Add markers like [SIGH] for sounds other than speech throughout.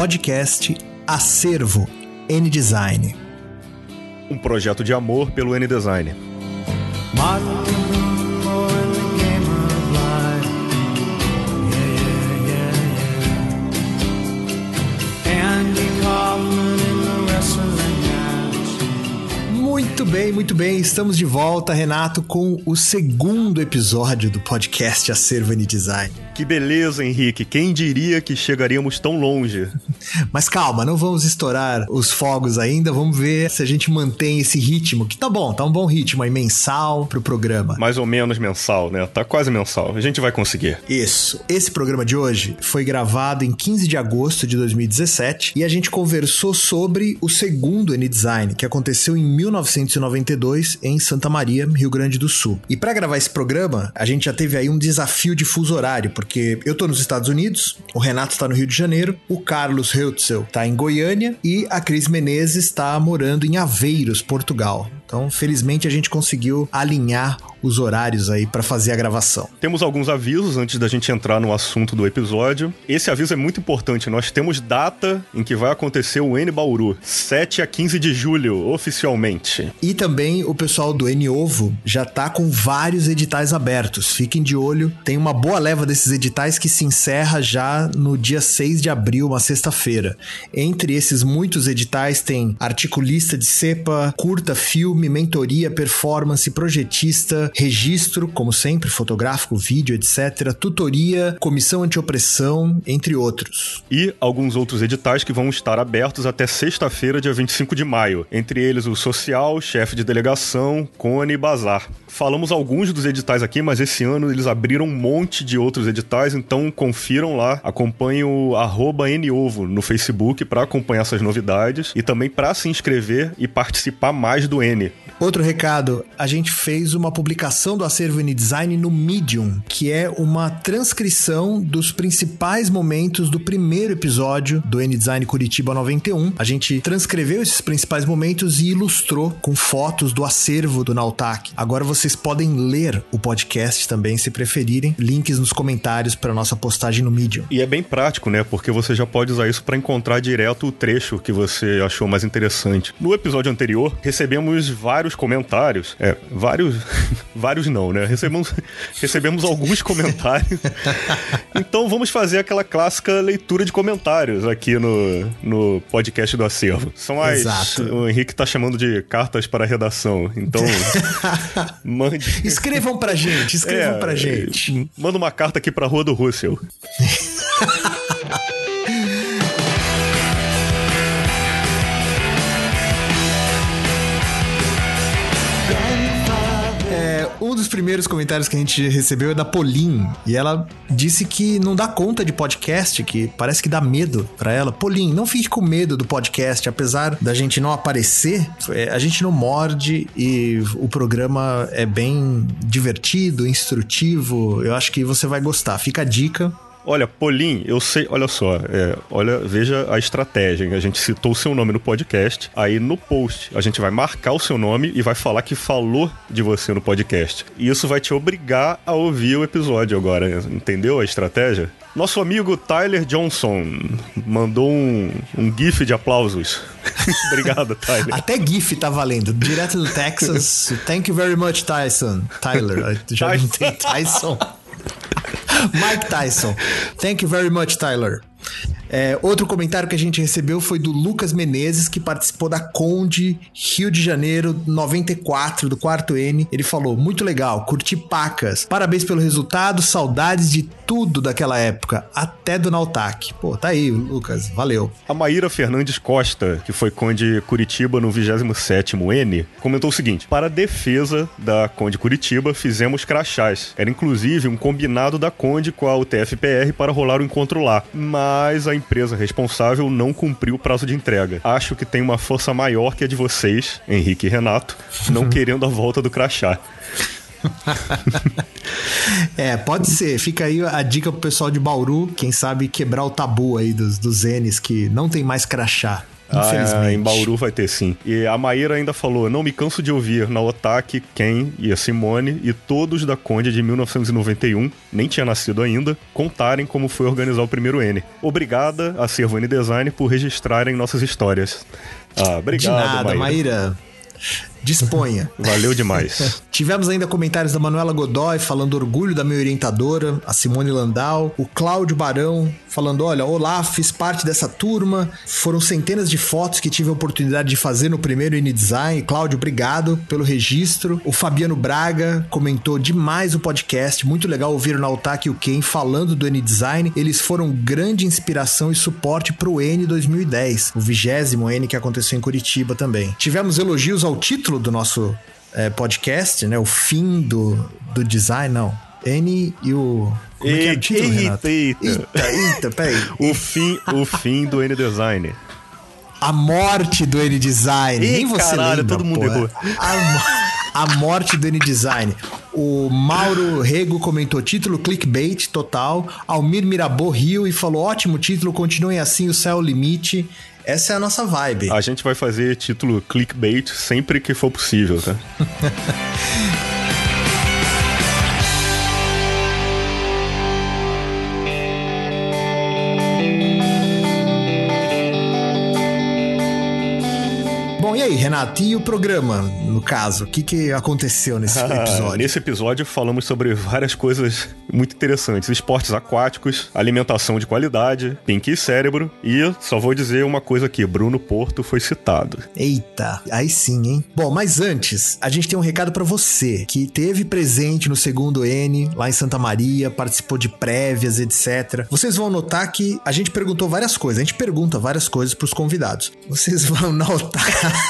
podcast Acervo N Design. Um projeto de amor pelo N Design. Muito bem, muito bem. Estamos de volta, Renato, com o segundo episódio do podcast Acervo N Design. Que beleza, Henrique. Quem diria que chegaríamos tão longe? [LAUGHS] Mas calma, não vamos estourar os fogos ainda. Vamos ver se a gente mantém esse ritmo, que tá bom, tá um bom ritmo aí, mensal pro programa. Mais ou menos mensal, né? Tá quase mensal. A gente vai conseguir. Isso. Esse programa de hoje foi gravado em 15 de agosto de 2017 e a gente conversou sobre o segundo N-Design, que aconteceu em 1992 em Santa Maria, Rio Grande do Sul. E para gravar esse programa, a gente já teve aí um desafio de fuso horário, porque eu tô nos Estados Unidos, o Renato tá no Rio de Janeiro, o Carlos Heutzel tá em Goiânia e a Cris Menezes tá morando em Aveiros, Portugal. Então, felizmente a gente conseguiu alinhar os horários aí para fazer a gravação. Temos alguns avisos antes da gente entrar no assunto do episódio. Esse aviso é muito importante. Nós temos data em que vai acontecer o N Bauru, 7 a 15 de julho, oficialmente. E também o pessoal do N Ovo já tá com vários editais abertos. Fiquem de olho, tem uma boa leva desses editais que se encerra já no dia 6 de abril, uma sexta-feira. Entre esses muitos editais tem articulista de cepa, curta filme, mentoria, performance, projetista, registro, como sempre, fotográfico, vídeo, etc., tutoria, comissão antiopressão, entre outros. E alguns outros editais que vão estar abertos até sexta-feira, dia 25 de maio. Entre eles o social, chefe de delegação, Cone e Bazar. Falamos alguns dos editais aqui, mas esse ano eles abriram um monte de outros editais, então confiram lá, acompanhem o Novo no Facebook para acompanhar essas novidades e também para se inscrever e participar mais do N. Outro recado, a gente fez uma publicação do acervo N-Design no Medium, que é uma transcrição dos principais momentos do primeiro episódio do N-Design Curitiba 91. A gente transcreveu esses principais momentos e ilustrou com fotos do acervo do Nautac. Agora vocês podem ler o podcast também, se preferirem. Links nos comentários para nossa postagem no Medium. E é bem prático, né? Porque você já pode usar isso para encontrar direto o trecho que você achou mais interessante. No episódio anterior, recebemos vários vários comentários. É, vários. [LAUGHS] vários não, né? Recebemos, recebemos alguns comentários. Então vamos fazer aquela clássica leitura de comentários aqui no, no podcast do acervo. São as. Exato. O Henrique tá chamando de cartas para a redação. Então. [LAUGHS] mande. Escrevam pra gente, escrevam é, pra gente. Manda uma carta aqui pra Rua do Russell. [LAUGHS] dos primeiros comentários que a gente recebeu é da Polin. E ela disse que não dá conta de podcast, que parece que dá medo para ela. Polin, não fique com medo do podcast, apesar da gente não aparecer, é, a gente não morde e o programa é bem divertido, instrutivo. Eu acho que você vai gostar. Fica a dica. Olha, Polim, eu sei, olha só, é, olha, veja a estratégia. A gente citou o seu nome no podcast, aí no post a gente vai marcar o seu nome e vai falar que falou de você no podcast. E isso vai te obrigar a ouvir o episódio agora, entendeu a estratégia? Nosso amigo Tyler Johnson mandou um, um GIF de aplausos. [LAUGHS] Obrigado, Tyler. Até GIF tá valendo. Direto do Texas. [LAUGHS] Thank you very much, Tyson. Tyler. Já não tem Tyson. [LAUGHS] Mike Tyson. Thank you very much, Tyler. É, outro comentário que a gente recebeu foi do Lucas Menezes, que participou da Conde Rio de Janeiro 94, do quarto N. Ele falou: muito legal, curti pacas. Parabéns pelo resultado, saudades de tudo daquela época, até do Nautac. Pô, tá aí, Lucas, valeu. A Maíra Fernandes Costa, que foi Conde Curitiba no 27 N, comentou o seguinte: para defesa da Conde Curitiba, fizemos crachás. Era inclusive um combinado da Conde com a UTFPR para rolar o encontro lá. Mas a empresa responsável não cumpriu o prazo de entrega. Acho que tem uma força maior que a de vocês, Henrique e Renato, não [LAUGHS] querendo a volta do crachá. é, pode ser. Fica aí a dica pro pessoal de Bauru, quem sabe quebrar o tabu aí dos, dos N's que não tem mais crachá. Infelizmente. Ah, em Bauru vai ter sim. E a Maíra ainda falou: não me canso de ouvir na Otaki, Ken e a Simone e todos da Conde de 1991, nem tinha nascido ainda, contarem como foi organizar o primeiro N. Obrigada, Acervo N Design, por registrarem nossas histórias. Ah, obrigado, De nada, Maíra. Maíra. Disponha. [LAUGHS] Valeu demais. [LAUGHS] Tivemos ainda comentários da Manuela Godoy falando orgulho da minha orientadora, a Simone Landau, o Cláudio Barão falando: olha, olá, fiz parte dessa turma. Foram centenas de fotos que tive a oportunidade de fazer no primeiro InDesign. Cláudio, obrigado pelo registro. O Fabiano Braga comentou demais o podcast. Muito legal ouvir o Nautaki e o Ken falando do N-Design. Eles foram grande inspiração e suporte pro N 2010, o vigésimo N que aconteceu em Curitiba também. Tivemos elogios ao título do nosso é, podcast, né? O fim do, do design, não. N e o. Como é que é o título, Renato? eita, eita. Eita, eita, peraí. [LAUGHS] O fim, o fim do N-Design. A morte do N-Design. Nem você caralho, lembra, todo mundo pô. errou. A, mo- a morte do N-Design. O Mauro Rego comentou título clickbait total. Almir Mirabô riu e falou ótimo título, continuem assim, o céu é o limite. Essa é a nossa vibe. A gente vai fazer título clickbait sempre que for possível, tá? [LAUGHS] e aí, Renato? E o programa, no caso? O que, que aconteceu nesse episódio? Ah, Nesse episódio falamos sobre várias coisas muito interessantes: esportes aquáticos, alimentação de qualidade, Pink e cérebro. E só vou dizer uma coisa aqui: Bruno Porto foi citado. Eita, aí sim, hein? Bom, mas antes, a gente tem um recado pra você que teve presente no segundo N lá em Santa Maria, participou de prévias, etc. Vocês vão notar que a gente perguntou várias coisas, a gente pergunta várias coisas pros convidados. Vocês vão [LAUGHS] notar.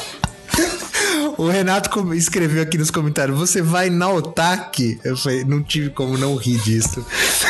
O Renato escreveu aqui nos comentários: Você vai na Otaque? Eu falei, não tive como não rir disso.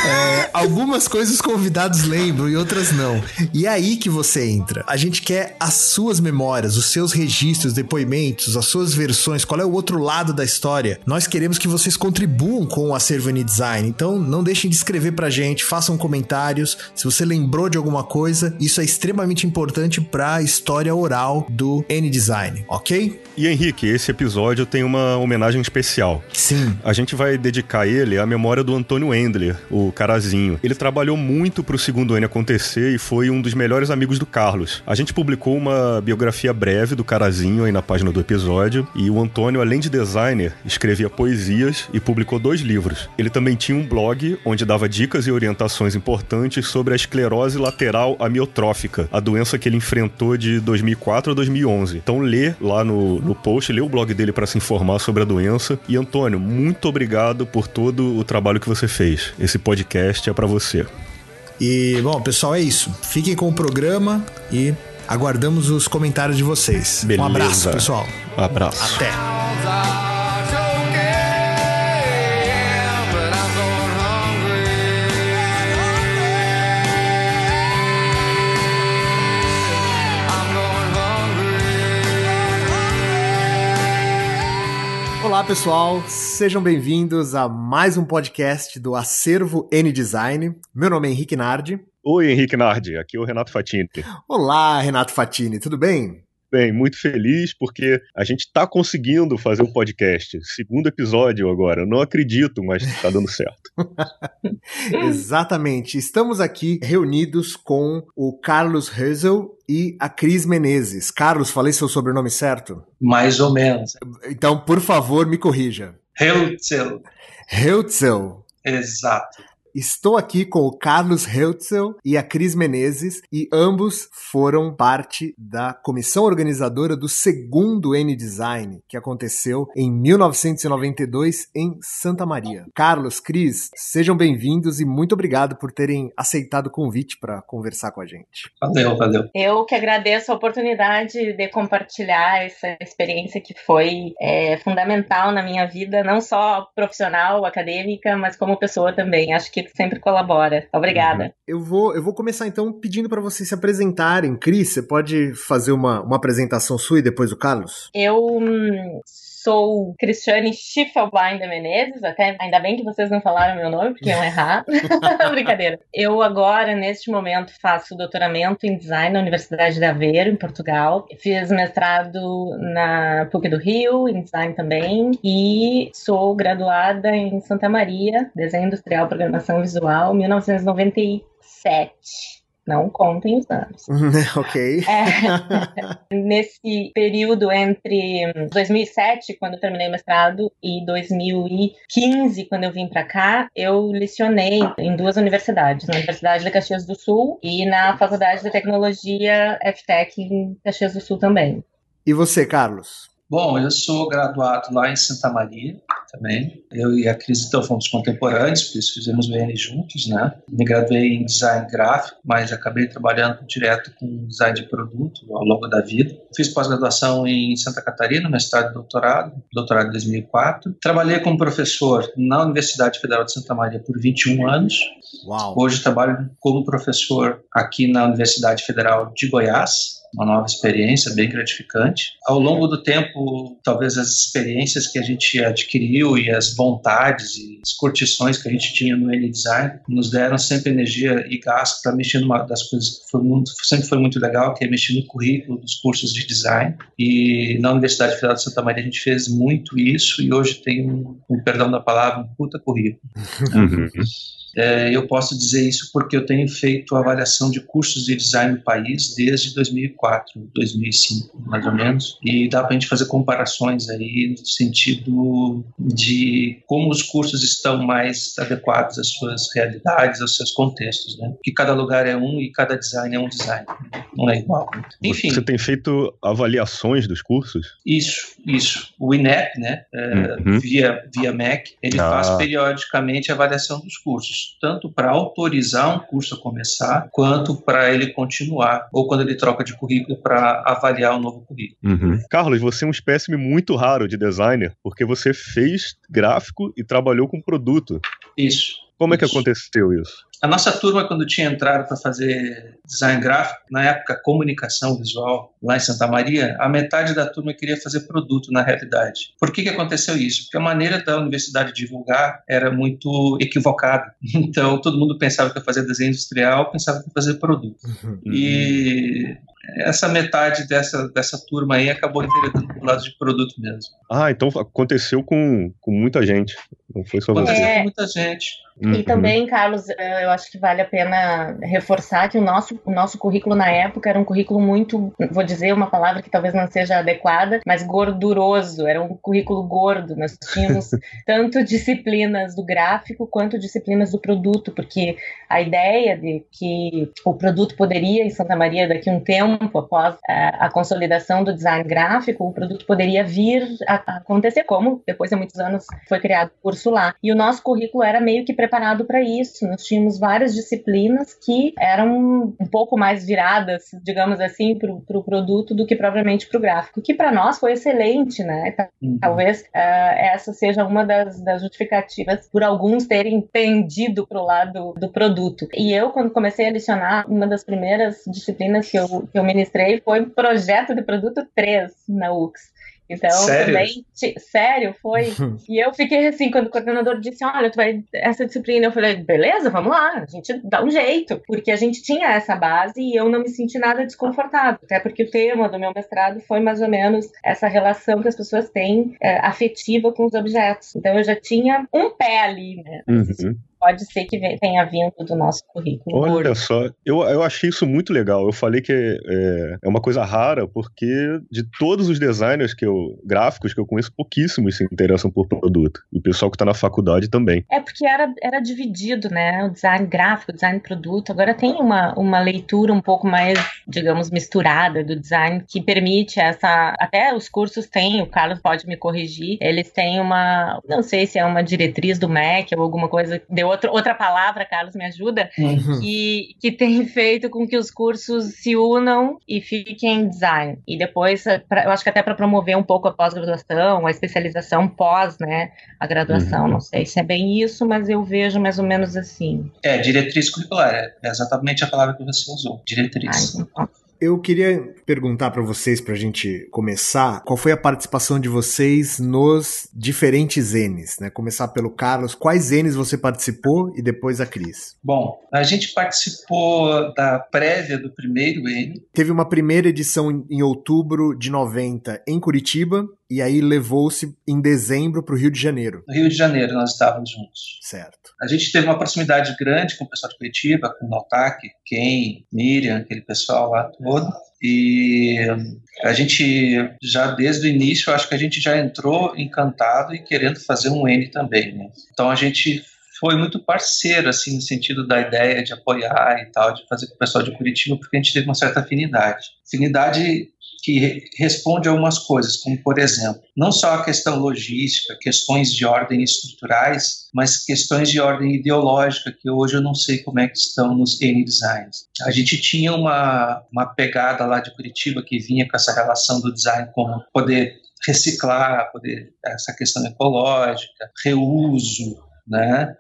É, algumas coisas os convidados lembram e outras não. E é aí que você entra. A gente quer as suas memórias, os seus registros, depoimentos, as suas versões, qual é o outro lado da história. Nós queremos que vocês contribuam com o Acervo N Design. Então não deixem de escrever pra gente, façam comentários. Se você lembrou de alguma coisa, isso é extremamente importante pra história oral do N Design, ok? E Henrique, esse episódio tem uma homenagem especial. Sim. A gente vai dedicar ele à memória do Antônio Endler, o Carazinho. Ele trabalhou muito pro segundo N acontecer e foi um dos melhores amigos do Carlos. A gente publicou uma biografia breve do Carazinho aí na página do episódio. E o Antônio, além de designer, escrevia poesias e publicou dois livros. Ele também tinha um blog onde dava dicas e orientações importantes sobre a esclerose lateral amiotrófica, a doença que ele enfrentou de 2004 a 2011. Então lê lá no, no post, lê o blog dele para se informar sobre a doença. E Antônio, muito obrigado por todo o trabalho que você fez. Esse podcast é para você. E, bom, pessoal, é isso. Fiquem com o programa e aguardamos os comentários de vocês. Beleza. Um abraço, pessoal. Abraço. Até. Olá, pessoal. Sejam bem-vindos a mais um podcast do Acervo N Design. Meu nome é Henrique Nardi. Oi, Henrique Nardi, aqui é o Renato Fatini. Olá, Renato Fatini, tudo bem? Bem, muito feliz porque a gente tá conseguindo fazer o podcast. Segundo episódio agora. Eu não acredito, mas tá dando certo. [LAUGHS] Exatamente. Estamos aqui reunidos com o Carlos Heusel e a Cris Menezes. Carlos, falei seu sobrenome certo? Mais ou menos. Então, por favor, me corrija. Heutzel, Heutzel. exato. Estou aqui com o Carlos Heutzel e a Cris Menezes e ambos foram parte da comissão organizadora do segundo N Design, que aconteceu em 1992 em Santa Maria. Carlos, Cris, sejam bem-vindos e muito obrigado por terem aceitado o convite para conversar com a gente. Valeu, valeu. Eu que agradeço a oportunidade de compartilhar essa experiência que foi é, fundamental na minha vida, não só profissional, acadêmica, mas como pessoa também. Acho que sempre colabora. Obrigada. Eu vou, eu vou começar então pedindo para vocês se apresentarem. Cris, você pode fazer uma, uma apresentação sua e depois o Carlos? Eu hum, sou Cristiane Schiffelbein de Menezes, até ainda bem que vocês não falaram meu nome, porque iam errar. [LAUGHS] [LAUGHS] Brincadeira. Eu agora, neste momento, faço doutoramento em design na Universidade de Aveiro, em Portugal. Fiz mestrado na PUC do Rio, em design também, e sou graduada em Santa Maria, desenho industrial, programação visual, 1997. Não contem os anos. [LAUGHS] ok. É, [LAUGHS] nesse período entre 2007, quando eu terminei o mestrado, e 2015, quando eu vim para cá, eu lecionei em duas universidades, na Universidade de Caxias do Sul e na Faculdade de Tecnologia FTEC em Caxias do Sul também. E você, Carlos? Bom, eu sou graduado lá em Santa Maria também. Eu e a Cris então fomos contemporâneos, por isso fizemos EN juntos, né? Me graduei em design gráfico, mas acabei trabalhando direto com design de produto ao longo da vida. Fiz pós-graduação em Santa Catarina, mestrado e doutorado, doutorado em 2004. Trabalhei como professor na Universidade Federal de Santa Maria por 21 anos. Uau. Hoje trabalho como professor aqui na Universidade Federal de Goiás, uma nova experiência bem gratificante. Ao longo do tempo, talvez as experiências que a gente adquiriu e as vontades e as curtições que a gente tinha no N-Design nos deram sempre energia e gás para mexer numa das coisas que foi muito, sempre foi muito legal, que é mexer no currículo dos cursos de design. E na Universidade Federal de Santa Maria a gente fez muito isso e hoje tem um, um perdão da palavra, um puta currículo. [LAUGHS] Uhum. É, eu posso dizer isso porque eu tenho feito avaliação de cursos de design no país desde 2004, 2005, mais ou menos, e dá para a gente fazer comparações aí no sentido de como os cursos estão mais adequados às suas realidades, aos seus contextos, né? Que cada lugar é um e cada design é um design, não é igual. Enfim. Você tem feito avaliações dos cursos? Isso, isso. O INEP, né, é, uhum. via, via MEC, ele ah. faz periodicamente a avaliação dos cursos tanto para autorizar um curso a começar, quanto para ele continuar, ou quando ele troca de currículo para avaliar o novo currículo. Uhum. Carlos, você é um espécime muito raro de designer, porque você fez gráfico e trabalhou com produto. Isso. Como isso. é que aconteceu isso? A nossa turma, quando tinha entrado para fazer design gráfico, na época comunicação visual, lá em Santa Maria, a metade da turma queria fazer produto na realidade. Por que, que aconteceu isso? Porque a maneira da universidade divulgar era muito equivocada. [LAUGHS] Então, todo mundo pensava que ia fazer desenho industrial, pensava que ia fazer produto. Uhum. E essa metade dessa, dessa turma aí acabou enveredando pro lado de produto mesmo. Ah, então aconteceu com, com muita gente. Não foi só aconteceu você. É... com muita gente. E uhum. também, Carlos, eu acho que vale a pena reforçar que o nosso, o nosso currículo na época era um currículo muito, vou dizer uma palavra que talvez não seja adequada, mas gorduroso. Era um currículo gordo. Nós tínhamos [LAUGHS] tanto disciplinas do gráfico quanto disciplinas do produto, porque a ideia de que o produto poderia, em Santa Maria, daqui a um tempo, após eh, a consolidação do design gráfico, o produto poderia vir a acontecer, como depois de muitos anos foi criado o curso lá. E o nosso currículo era meio que preparado para isso. Nós tínhamos várias disciplinas que eram pouco mais viradas, digamos assim, para o pro produto do que propriamente para o gráfico, que para nós foi excelente, né? Uhum. Talvez uh, essa seja uma das, das, justificativas por alguns terem pendido para o lado do produto. E eu, quando comecei a lecionar, uma das primeiras disciplinas que eu, que eu ministrei foi projeto de produto 3 na UX. Então, sério? também, sério, foi. [LAUGHS] e eu fiquei assim, quando o coordenador disse: Olha, tu vai essa disciplina, eu falei: Beleza, vamos lá, a gente dá um jeito. Porque a gente tinha essa base e eu não me senti nada desconfortável. Até porque o tema do meu mestrado foi mais ou menos essa relação que as pessoas têm é, afetiva com os objetos. Então, eu já tinha um pé ali, né? Uhum pode ser que tenha vindo do nosso currículo. Olha só, eu, eu achei isso muito legal. Eu falei que é, é, uma coisa rara, porque de todos os designers que eu, gráficos que eu conheço, pouquíssimos se interessam por produto. E o pessoal que está na faculdade também. É porque era, era dividido, né? O design gráfico, o design produto. Agora tem uma, uma leitura um pouco mais, digamos, misturada do design que permite essa. Até os cursos têm, o Carlos pode me corrigir, eles têm uma. Não sei se é uma diretriz do MEC ou alguma coisa. Deu outro, outra palavra, Carlos, me ajuda, uhum. que, que tem [LAUGHS] feito com que os cursos se unam e fiquem em design. E depois, pra, eu acho que até para promover um pouco a pós-graduação, a especialização pós, né, a graduação. Uhum. Não sei se é bem isso, mas eu vejo mais ou menos assim. É, diretriz curricular, é exatamente a palavra que você usou, diretriz. Ah, então, Eu queria perguntar para vocês, para a gente começar, qual foi a participação de vocês nos diferentes N's, né? Começar pelo Carlos. Quais N's você participou e depois a Cris? Bom, a gente participou da prévia do primeiro N. Teve uma primeira edição em outubro de 90 em Curitiba e aí levou-se em dezembro para o Rio de Janeiro. No Rio de Janeiro nós estávamos juntos. Certo. A gente teve uma proximidade grande com o pessoal de Curitiba, com o Notak, Ken, Miriam, aquele pessoal lá todo. E a gente já desde o início, acho que a gente já entrou encantado e querendo fazer um N também. Né? Então a gente foi muito parceiro, assim, no sentido da ideia de apoiar e tal, de fazer com o pessoal de Curitiba, porque a gente teve uma certa afinidade. Afinidade que responde a algumas coisas, como por exemplo, não só a questão logística, questões de ordem estruturais, mas questões de ordem ideológica, que hoje eu não sei como é que estão nos N-Designs. A gente tinha uma, uma pegada lá de Curitiba que vinha com essa relação do design com poder reciclar, poder essa questão ecológica, reuso, né?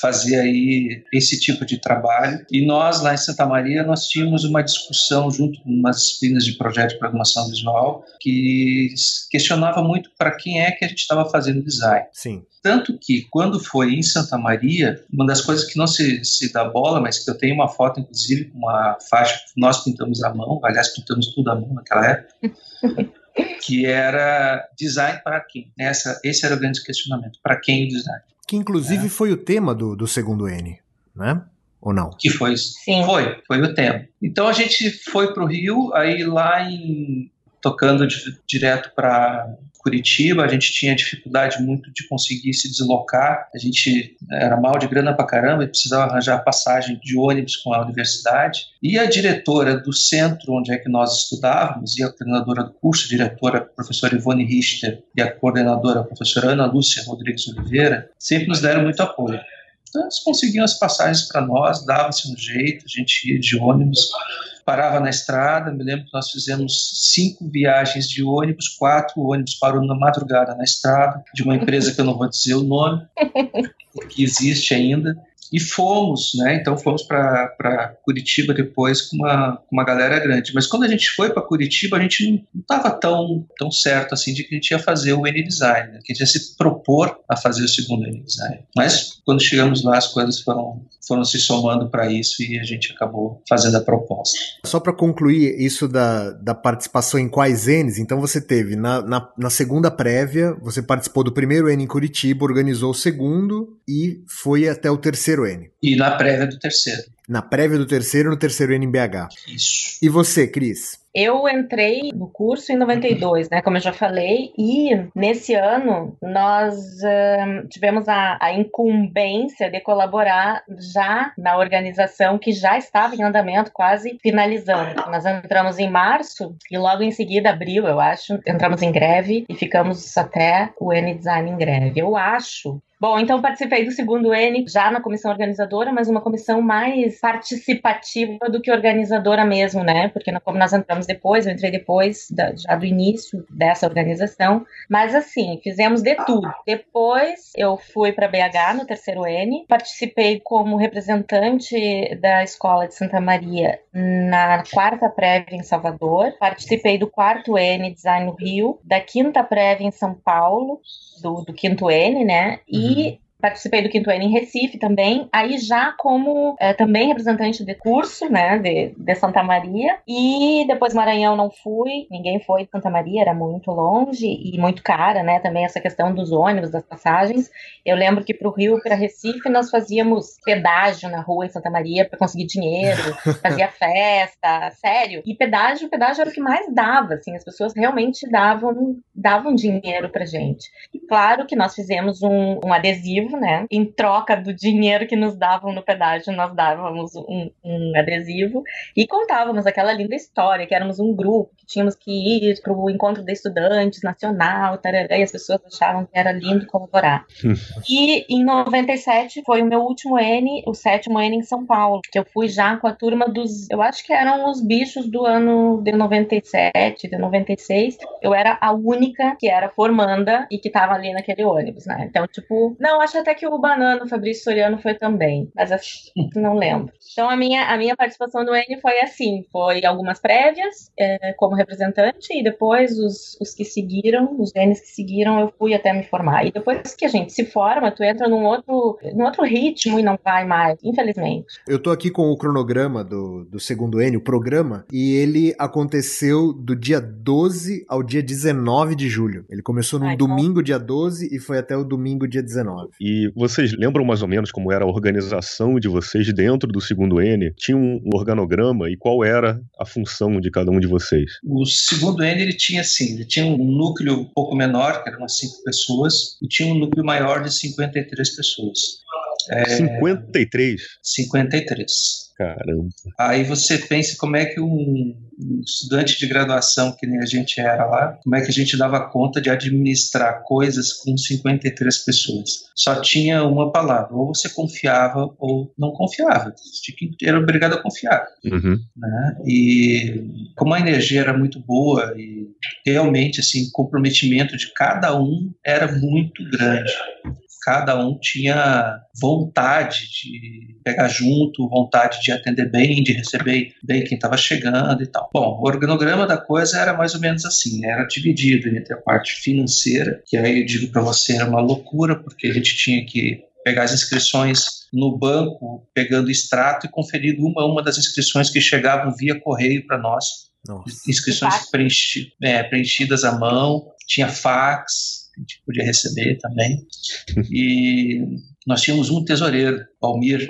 Fazer aí esse tipo de trabalho. E nós, lá em Santa Maria, nós tínhamos uma discussão junto com umas disciplinas de projeto de programação visual que questionava muito para quem é que a gente estava fazendo design. Sim. Tanto que, quando foi em Santa Maria, uma das coisas que não se, se dá bola, mas que eu tenho uma foto, inclusive, com uma faixa que nós pintamos à mão, aliás, pintamos tudo à mão naquela época, [LAUGHS] que era design para quem? Essa, esse era o grande questionamento. Para quem o design? Que inclusive é. foi o tema do, do segundo N, né? Ou não? Que foi, Sim. foi, foi o tema. Então a gente foi para o Rio, aí lá em tocando de, direto para Curitiba, a gente tinha dificuldade muito de conseguir se deslocar, a gente era mal de grana para caramba e precisava arranjar passagem de ônibus com a universidade. E a diretora do centro onde é que nós estudávamos, e a coordenadora do curso, a diretora a professora Ivone Richter, e a coordenadora a professora Ana Lúcia Rodrigues Oliveira, sempre nos deram muito apoio. Então, eles conseguiam as passagens para nós, dava-se um jeito, a gente ia de ônibus parava na estrada. Me lembro que nós fizemos cinco viagens de ônibus, quatro ônibus parou na madrugada na estrada, de uma empresa que eu não vou dizer o nome, [LAUGHS] que existe ainda. E fomos, né? Então fomos para Curitiba depois com uma, com uma galera grande. Mas quando a gente foi para Curitiba, a gente não estava tão, tão certo assim de que a gente ia fazer o N-Design, né? que a gente ia se propor a fazer o segundo N-Design. Mas quando chegamos lá, as coisas foram, foram se somando para isso e a gente acabou fazendo a proposta. Só para concluir isso da, da participação em quais N's, então você teve na, na, na segunda prévia, você participou do primeiro N em Curitiba, organizou o segundo e foi até o terceiro N. E na prévia do terceiro. Na prévia do terceiro, no terceiro N em BH. Isso. E você, Cris? Eu entrei no curso em 92, né, como eu já falei, e nesse ano nós uh, tivemos a, a, incumbência de colaborar já na organização que já estava em andamento, quase finalizando. Nós entramos em março e logo em seguida, abril, eu acho, entramos em greve e ficamos até o N Design em greve. Eu acho Bom, então participei do segundo N já na comissão organizadora, mas uma comissão mais participativa do que organizadora mesmo, né? Porque como nós entramos depois, eu entrei depois da, já do início dessa organização. Mas assim, fizemos de tudo. Depois eu fui para BH no terceiro N, participei como representante da escola de Santa Maria na quarta prévia em Salvador, participei do quarto N Design no Rio, da quinta prévia em São Paulo, do, do quinto N, né? E e participei do quinto ano em Recife também, aí já como é, também representante de curso, né, de, de, Santa Maria, e depois Maranhão não fui, ninguém foi de Santa Maria, era muito longe e muito cara, né, também essa questão dos ônibus, das passagens. Eu lembro que para o Rio, para Recife, nós fazíamos pedágio na rua em Santa Maria para conseguir dinheiro, [LAUGHS] fazia festa, sério. E pedágio, pedágio era o que mais dava, assim, as pessoas realmente davam, davam dinheiro pra gente. E claro que nós fizemos um, um adesivo adesivo, né? Em troca do dinheiro que nos davam no pedágio, nós dávamos um, um adesivo e contávamos aquela linda história, que éramos um grupo, que tínhamos que ir para o encontro de estudantes nacional, tarará, e as pessoas achavam que era lindo colaborar. [LAUGHS] e em 97 foi o meu último N, o sétimo N em São Paulo, que eu fui já com a turma dos, eu acho que eram os bichos do ano de 97, de 96. Eu era a única que era formanda e que estava ali naquele ônibus, né? Então, tipo, não, acho até que o Banana, o Fabrício Soriano foi também, mas não lembro. Então, a minha, a minha participação no N foi assim, foi algumas prévias é, como representante e depois os, os que seguiram, os Ns que seguiram, eu fui até me formar. E depois que a gente se forma, tu entra num outro, num outro ritmo e não vai mais, infelizmente. Eu tô aqui com o cronograma do, do segundo N, o programa, e ele aconteceu do dia 12 ao dia 19 de julho. Ele começou no domingo, dia 12, e foi até o domingo, dia 19. E vocês lembram mais ou menos como era a organização de vocês dentro do segundo N? Tinha um organograma e qual era a função de cada um de vocês? O segundo N, ele tinha assim, ele tinha um núcleo um pouco menor, que eram umas 5 pessoas, e tinha um núcleo maior de 53 pessoas. É, 53? 53. Caramba. Aí você pensa como é que um, estudante de graduação, que nem a gente era lá, como é que a gente dava conta de administrar coisas com 53 pessoas. Só tinha uma palavra, ou você confiava ou não confiava. Era obrigado a confiar. Uhum. Né? E como a energia era muito boa e realmente assim, o comprometimento de cada um era muito grande cada um tinha vontade de pegar junto, vontade de atender bem, de receber bem quem estava chegando e tal. Bom, o organograma da coisa era mais ou menos assim, era dividido entre a parte financeira, que aí eu digo para você era uma loucura, porque a gente tinha que pegar as inscrições no banco, pegando extrato e conferindo uma a uma das inscrições que chegavam via correio para nós. Nossa. Inscrições preenchi, é, preenchidas à mão, tinha fax, a gente podia receber também. E nós tínhamos um tesoureiro, Almir,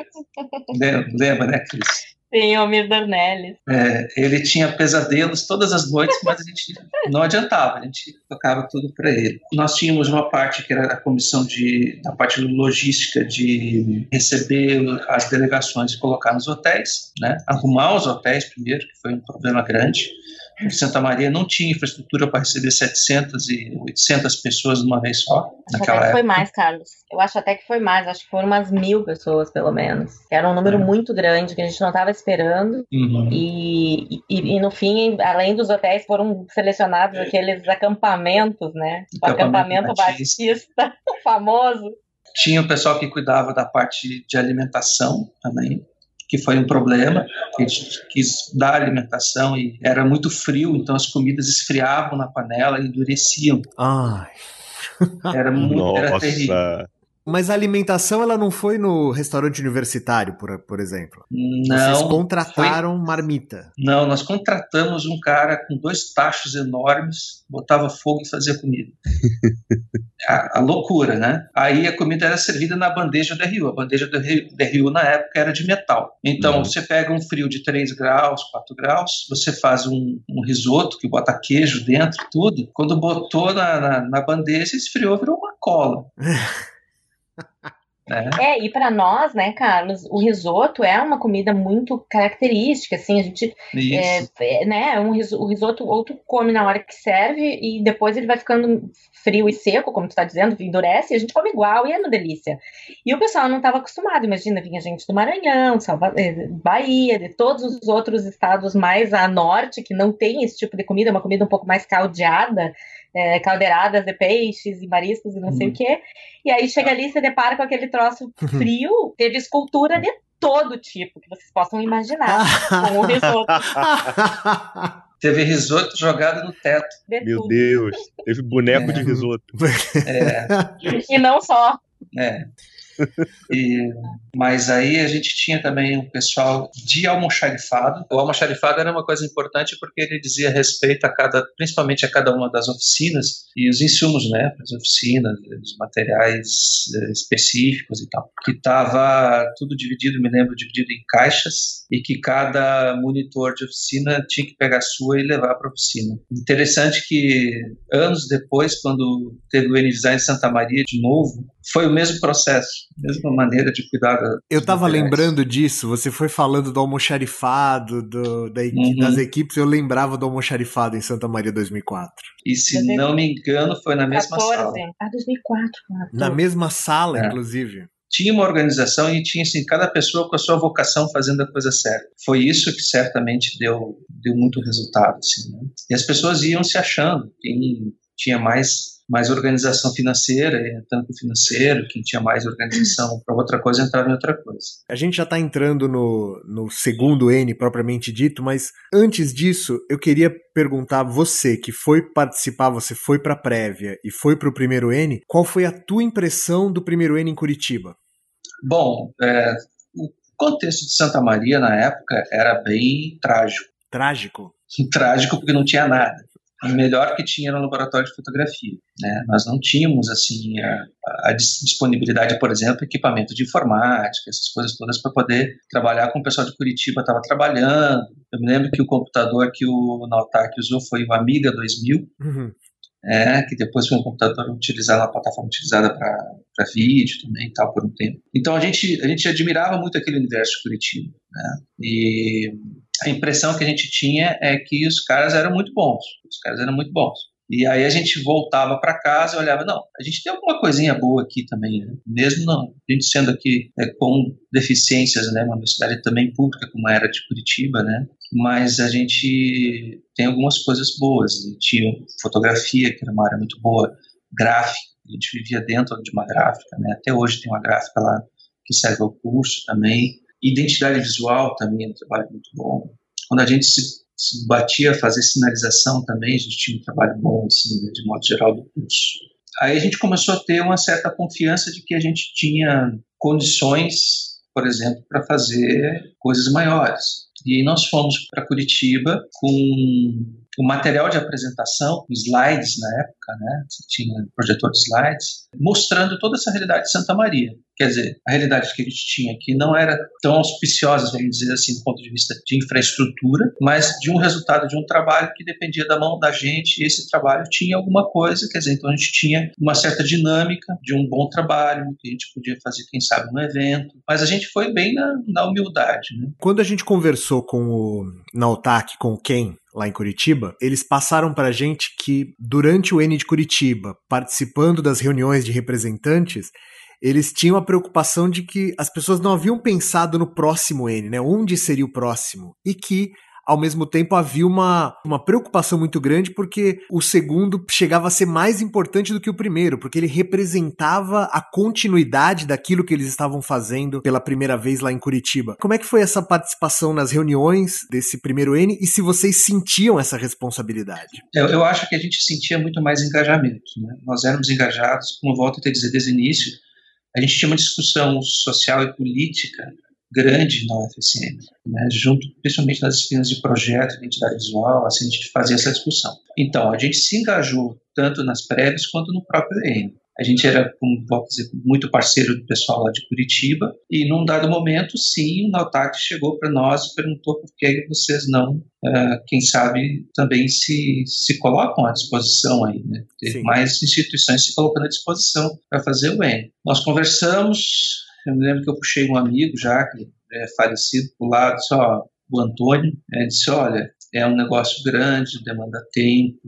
lembra, né, Cris? Sim, Almir Dornelles. É, ele tinha pesadelos todas as noites, mas a gente não adiantava, a gente tocava tudo para ele. Nós tínhamos uma parte que era a comissão de, da parte logística de receber as delegações e colocar nos hotéis, né? arrumar os hotéis primeiro, que foi um problema grande. Santa Maria não tinha infraestrutura para receber 700 e 800 pessoas de uma vez só. Naquela até que foi mais, Carlos. Eu acho até que foi mais. Acho que foram umas mil pessoas, pelo menos. Era um número é. muito grande que a gente não estava esperando. Uhum. E, e, e, no fim, além dos hotéis, foram selecionados aqueles acampamentos, né? O acampamento, acampamento Batista, [LAUGHS] famoso. Tinha o pessoal que cuidava da parte de alimentação também que foi um problema, a gente quis dar alimentação e era muito frio, então as comidas esfriavam na panela e endureciam. Ai. Era muito era terrível. Mas a alimentação ela não foi no restaurante universitário, por, por exemplo? Não. Vocês contrataram foi... marmita? Não, nós contratamos um cara com dois tachos enormes, botava fogo e fazia comida. [LAUGHS] a, a, loucura, né? Aí a comida era servida na bandeja de rio. A bandeja de rio na época era de metal. Então uhum. você pega um frio de 3 graus, 4 graus, você faz um, um risoto que bota queijo dentro, tudo. Quando botou na, na, na bandeja, esfriou, virou uma cola. [LAUGHS] É. é, e para nós, né, Carlos, o risoto é uma comida muito característica, assim, a gente, é, é, né, um risoto, o risoto ou tu come na hora que serve e depois ele vai ficando frio e seco, como tu tá dizendo, endurece e a gente come igual e é uma delícia. E o pessoal não estava acostumado, imagina, vinha gente do Maranhão, Salva eh, Bahia, de todos os outros estados mais a norte que não tem esse tipo de comida, uma comida um pouco mais caldeada, é, caldeiradas de peixes e mariscos e não sei o uhum. quê. E aí chega ali e se depara com aquele troço [LAUGHS] uhum. frio, teve escultura de todo tipo que vocês possam imaginar com o risoto. [LAUGHS] Teve risoto jogado no teto. De Meu tudo. Deus, teve boneco é. de risoto. É. E não só. É. E, mas aí a gente tinha também um pessoal de almoxarifado. O almoxarifado era uma coisa importante porque ele dizia respeito a cada, principalmente a cada uma das oficinas e os insumos, né, as oficinas, os materiais eh, específicos e tal. Que estava tudo dividido, me lembro, dividido em caixas e que cada monitor de oficina tinha que pegar a sua e levar para a oficina. Interessante que anos depois, quando teve o N-Design Santa Maria de novo, foi o mesmo processo, mesma maneira de cuidar da. Eu estava lembrando disso, você foi falando do almoxarifado, do, da, uhum. das equipes, eu lembrava do almoxarifado em Santa Maria 2004. E se não me engano, foi na mesma 14. sala. Ah, 2004. Na mesma sala, é. inclusive tinha uma organização e tinha assim cada pessoa com a sua vocação fazendo a coisa certa. Foi isso que certamente deu deu muito resultado, assim, né? E as pessoas iam se achando quem tinha mais mais organização financeira, entrando para financeiro, quem tinha mais organização para outra coisa entrava em outra coisa. A gente já está entrando no, no segundo N propriamente dito, mas antes disso, eu queria perguntar você que foi participar, você foi para a prévia e foi para o primeiro N, qual foi a tua impressão do primeiro N em Curitiba? Bom, é, o contexto de Santa Maria na época era bem trágico. Trágico? [LAUGHS] Trágico porque não tinha nada. O melhor que tinha era o laboratório de fotografia. Né? Nós não tínhamos assim a, a disponibilidade, por exemplo, equipamento de informática, essas coisas todas para poder trabalhar com o pessoal de Curitiba estava trabalhando. Eu me lembro que o computador que o Nautac usou foi o Amiga 2000. Uhum é, que depois foi um computador utilizado, uma plataforma utilizada para vídeo também tal, por um tempo. Então a gente, a gente admirava muito aquele universo de Curitiba. Né? E a impressão que a gente tinha é que os caras eram muito bons. Os caras eram muito bons. E aí a gente voltava para casa e olhava, não, a gente tem alguma coisinha boa aqui também, né? mesmo não, a gente sendo aqui é, com deficiências, né, uma universidade também pública como era de Curitiba, né, mas a gente tem algumas coisas boas, tinha fotografia, que era uma área muito boa, gráfica, a gente vivia dentro de uma gráfica, né, até hoje tem uma gráfica lá que serve ao curso também, identidade visual também é um trabalho muito bom, quando a gente se se batia a fazer sinalização também, a gente tinha um trabalho bom, assim, né, de modo geral, do curso. Aí a gente começou a ter uma certa confiança de que a gente tinha condições, por exemplo, para fazer coisas maiores. E nós fomos para Curitiba com o material de apresentação, slides na época, né? Você tinha projetor de slides, mostrando toda essa realidade de Santa Maria. Quer dizer, a realidade que a gente tinha aqui não era tão auspiciosa, vamos dizer assim, do ponto de vista de infraestrutura, mas de um resultado de um trabalho que dependia da mão da gente, e esse trabalho tinha alguma coisa, quer dizer, então a gente tinha uma certa dinâmica de um bom trabalho, que a gente podia fazer, quem sabe, um evento, mas a gente foi bem na, na humildade. Né? Quando a gente conversou com o Nautac, com o Ken, lá em Curitiba, eles passaram para a gente que durante o N de Curitiba, participando das reuniões de representantes, eles tinham a preocupação de que as pessoas não haviam pensado no próximo N, né? Onde seria o próximo? E que ao mesmo tempo havia uma, uma preocupação muito grande porque o segundo chegava a ser mais importante do que o primeiro, porque ele representava a continuidade daquilo que eles estavam fazendo pela primeira vez lá em Curitiba. Como é que foi essa participação nas reuniões desse primeiro N e se vocês sentiam essa responsabilidade? Eu, eu acho que a gente sentia muito mais engajamento. Né? Nós éramos engajados, como volto a dizer desde o início, a gente tinha uma discussão social e política grande na UFSM, né, junto principalmente nas disciplinas de projeto, identidade visual, assim, a gente fazia essa discussão. Então, a gente se engajou tanto nas prévias quanto no próprio EM. A gente era, como vou dizer, muito parceiro do pessoal lá de Curitiba e num dado momento, sim, o Nautac chegou para nós e perguntou por que vocês não, uh, quem sabe, também se, se colocam à disposição aí, né? Teve mais instituições se colocando à disposição para fazer o EM. Nós conversamos, eu me lembro que eu puxei um amigo já, que é falecido, do lado, só o Antônio, é, disse, olha, é um negócio grande, demanda tempo,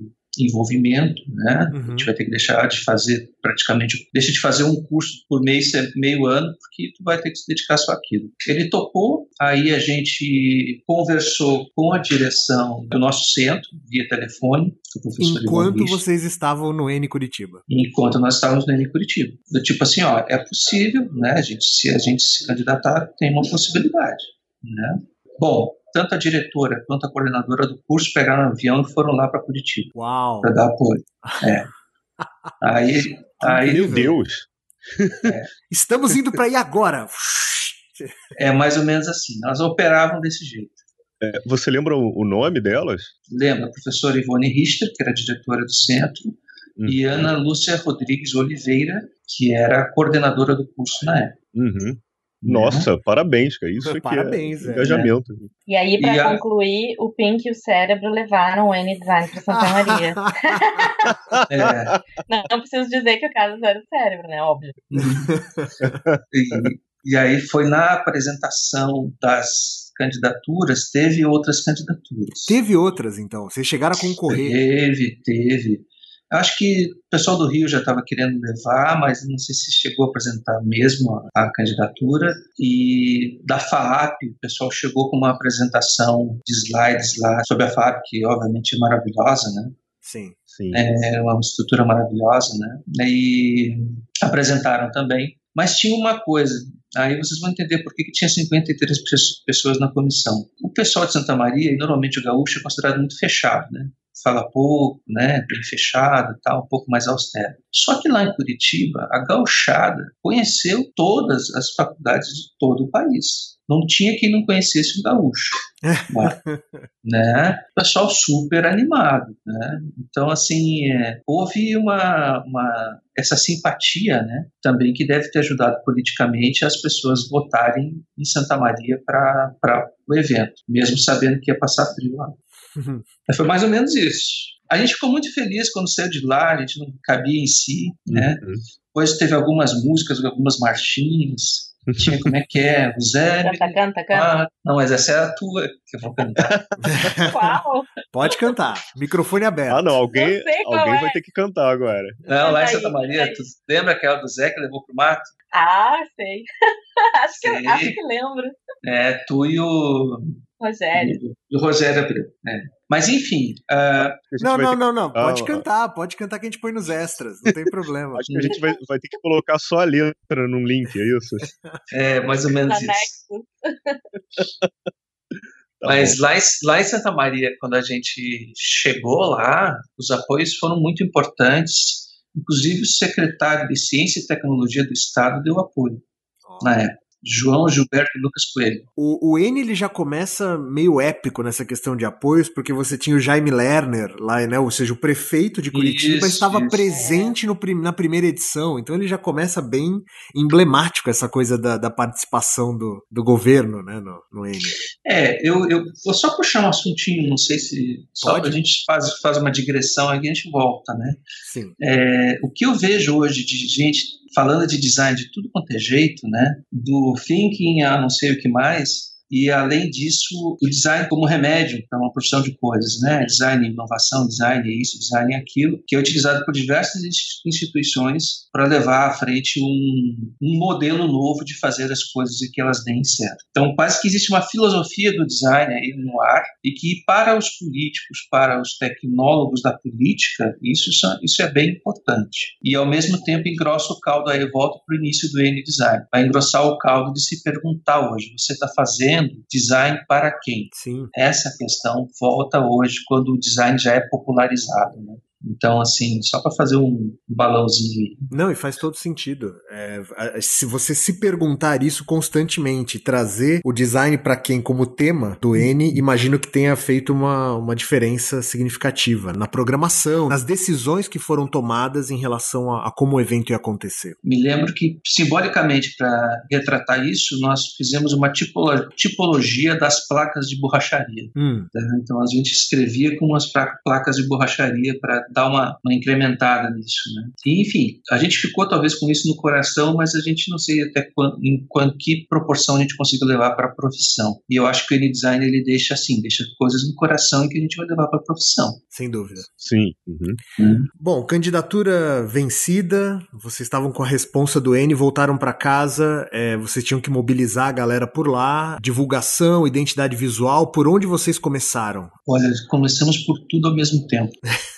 envolvimento, né? Uhum. A gente vai ter que deixar de fazer praticamente, deixa de fazer um curso por mês, meio ano, porque tu vai ter que se dedicar só àquilo. Ele topou, aí a gente conversou com a direção do nosso centro, via telefone, o professor Enquanto vocês estavam no N Curitiba. Enquanto nós estávamos no N Curitiba. Do tipo assim, ó, é possível, né? A gente, se a gente se candidatar, tem uma possibilidade, né? Bom, tanto a diretora quanto a coordenadora do curso pegaram um avião e foram lá para Curitiba. Uau! Para dar apoio. É. aí, [LAUGHS] aí, Meu Deus! É. Estamos indo para aí agora. É mais ou menos assim. Nós operavam desse jeito. É, você lembra o nome delas? Lembro, a professora Ivone Richter, que era diretora do centro, uhum. e Ana Lúcia Rodrigues Oliveira, que era coordenadora do curso na época. Uhum. Nossa, uhum. parabéns, cara. Isso aqui parabéns, é, é engajamento. E aí, para concluir, a... o Pink e o cérebro levaram o N-Design para Santa [LAUGHS] Maria. é. [LAUGHS] não, não preciso dizer que o caso era o cérebro, né? Óbvio. e, e aí foi na apresentação das candidaturas, teve outras candidaturas. Teve outras, então? Vocês chegaram a concorrer? Teve, teve. Acho que o pessoal do Rio já estava querendo levar, mas não sei se chegou a apresentar mesmo a, a, candidatura. E da FAAP, o pessoal chegou com uma apresentação de slides lá sobre a FAAP, que obviamente é maravilhosa, né? Sim. Sim. É uma estrutura maravilhosa, né? E apresentaram também. Mas tinha uma coisa, aí vocês vão entender por que, que tinha 53 pessoas na comissão. O pessoal de Santa Maria, e normalmente o gaúcho, é considerado muito fechado, né? Fala pouco, né? Bem fechado e tal, um pouco mais austero. Só que lá em Curitiba, a gauchada conheceu todas as faculdades de todo o país não tinha quem não conhecesse o gaúcho. [LAUGHS] né? Pessoal super animado. Né? Então, assim, é, houve uma, uma, essa simpatia né? também que deve ter ajudado politicamente as pessoas votarem em Santa Maria para o evento, mesmo sabendo que ia passar frio lá. Uhum. Foi mais ou menos isso. A gente ficou muito feliz quando saiu de lá, a gente não cabia em si, né? Uhum. Depois teve algumas músicas, algumas marchinhas, tinha como é que é? O Zé. Canta, canta, canta. Ah, não, mas essa é a tua que eu vou cantar. [LAUGHS] Qual? Pode cantar. Microfone aberto. Ah, não. Alguém, alguém é. vai ter que cantar agora. Não, lá em Santa Maria, tu lembra aquela do Zé que levou pro mato? Ah, sei. [LAUGHS] acho, que, acho que lembro. É, tu e o. Rogério. E o Rogério Abreu. É. Mas enfim. Uh... Não, não, não, não. Pode ah, cantar, pode cantar que a gente põe nos extras, não tem problema. Acho que a gente vai, vai ter que colocar só a letra num link, é isso? É, mais ou menos isso. Tá Mas lá, lá em Santa Maria, quando a gente chegou lá, os apoios foram muito importantes. Inclusive, o secretário de Ciência e Tecnologia do Estado deu apoio oh. na época. João Gilberto e Lucas Coelho. O, o N ele já começa meio épico nessa questão de apoios, porque você tinha o Jaime Lerner lá, né? Ou seja, o prefeito de Curitiba isso, estava isso. presente no, na primeira edição. Então ele já começa bem emblemático essa coisa da, da participação do, do governo, né? No, no N. É, eu, eu vou só puxar um assuntinho, não sei se só Pode? a gente faz, faz uma digressão aqui a gente volta, né? Sim. É, o que eu vejo hoje de gente falando de design de tudo quanto é jeito, né? Do thinking a não sei o que mais, e, além disso, o design como remédio para uma porção de coisas, né? Design inovação, design é isso, design é aquilo, que é utilizado por diversas instituições para levar à frente um, um modelo novo de fazer as coisas e que elas deem certo. Então, quase que existe uma filosofia do design aí no ar e que, para os políticos, para os tecnólogos da política, isso, isso é bem importante. E, ao mesmo tempo, engrossa o caldo aí, volta para o início do N-Design. Vai engrossar o caldo de se perguntar hoje, você está fazendo design para quem? Sim. Essa questão volta hoje quando o design já é popularizado. Né? Então, assim, só para fazer um balãozinho. Não, e faz todo sentido. É, se você se perguntar isso constantemente, trazer o design para quem como tema do N, imagino que tenha feito uma, uma diferença significativa na programação, nas decisões que foram tomadas em relação a, a como o evento ia acontecer. Me lembro que, simbolicamente, para retratar isso, nós fizemos uma tipolo tipologia das placas de borracharia. Hum. Então, a gente escrevia com umas placas de borracharia para dar uma, uma incrementada nisso. Né? E, enfim, a gente ficou talvez com isso no coração, mas a gente não sei até quando, em quando, que proporção a gente conseguiu levar para a profissão. E eu acho que o N-Design ele deixa assim, deixa coisas no coração e que a gente vai levar para a profissão. Sem dúvida. Sim. Uhum. Hum. Bom, candidatura vencida, vocês estavam com a responsa do N, voltaram para casa, é, vocês tinham que mobilizar a galera por lá, divulgação, identidade visual, por onde vocês começaram? Olha, começamos por tudo ao mesmo tempo. [LAUGHS]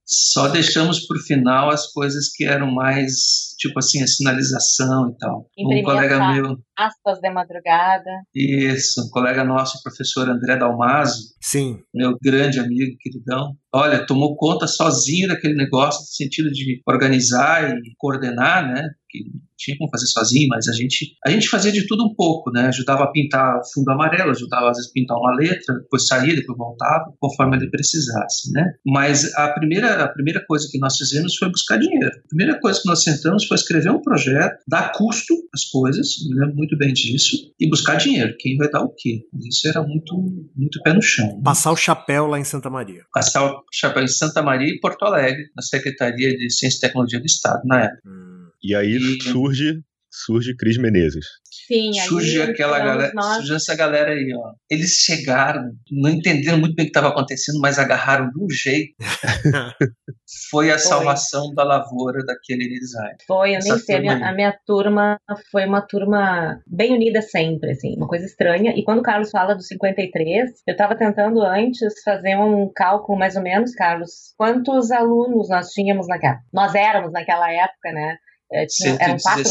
Só deixamos para o final as coisas que eram mais, tipo assim, a sinalização e tal. Imprimir um colega meu. Aspas de madrugada. Isso, um colega nosso, o professor André Dalmaso. Sim. Meu grande amigo, queridão. Olha, tomou conta sozinho daquele negócio, no sentido de organizar e coordenar, né? Que tinha como fazer sozinho, mas a gente, a gente fazia de tudo um pouco, né? Ajudava a pintar o fundo amarelo, ajudava às vezes a pintar uma letra, depois saía, depois voltava, conforme ele precisasse, né? Mas a primeira, a primeira coisa que nós fizemos foi buscar dinheiro. A primeira coisa que nós sentamos foi escrever um projeto, dar custo às coisas, me lembro muito bem disso, e buscar dinheiro. Quem vai dar o quê? Isso era muito, muito pé no chão. Né? Passar o chapéu lá em Santa Maria. Passar o chapéu em Santa Maria e Porto Alegre, na Secretaria de Ciência e Tecnologia do Estado, na época. Hum. E aí e... surge surge Cris Menezes. Sim, surge aquela galera, nós... surge essa galera aí, ó. Eles chegaram, não entenderam muito bem o que estava acontecendo, mas agarraram de um jeito. [LAUGHS] foi a foi. salvação da lavoura daquele design. Foi, eu essa nem sei, a minha, a minha, turma foi uma turma bem unida sempre, assim, uma coisa estranha. E quando o Carlos fala do 53, eu estava tentando antes fazer um cálculo mais ou menos, Carlos, quantos alunos nós tínhamos naquela, nós éramos naquela época, né? É, tinha, eram quatro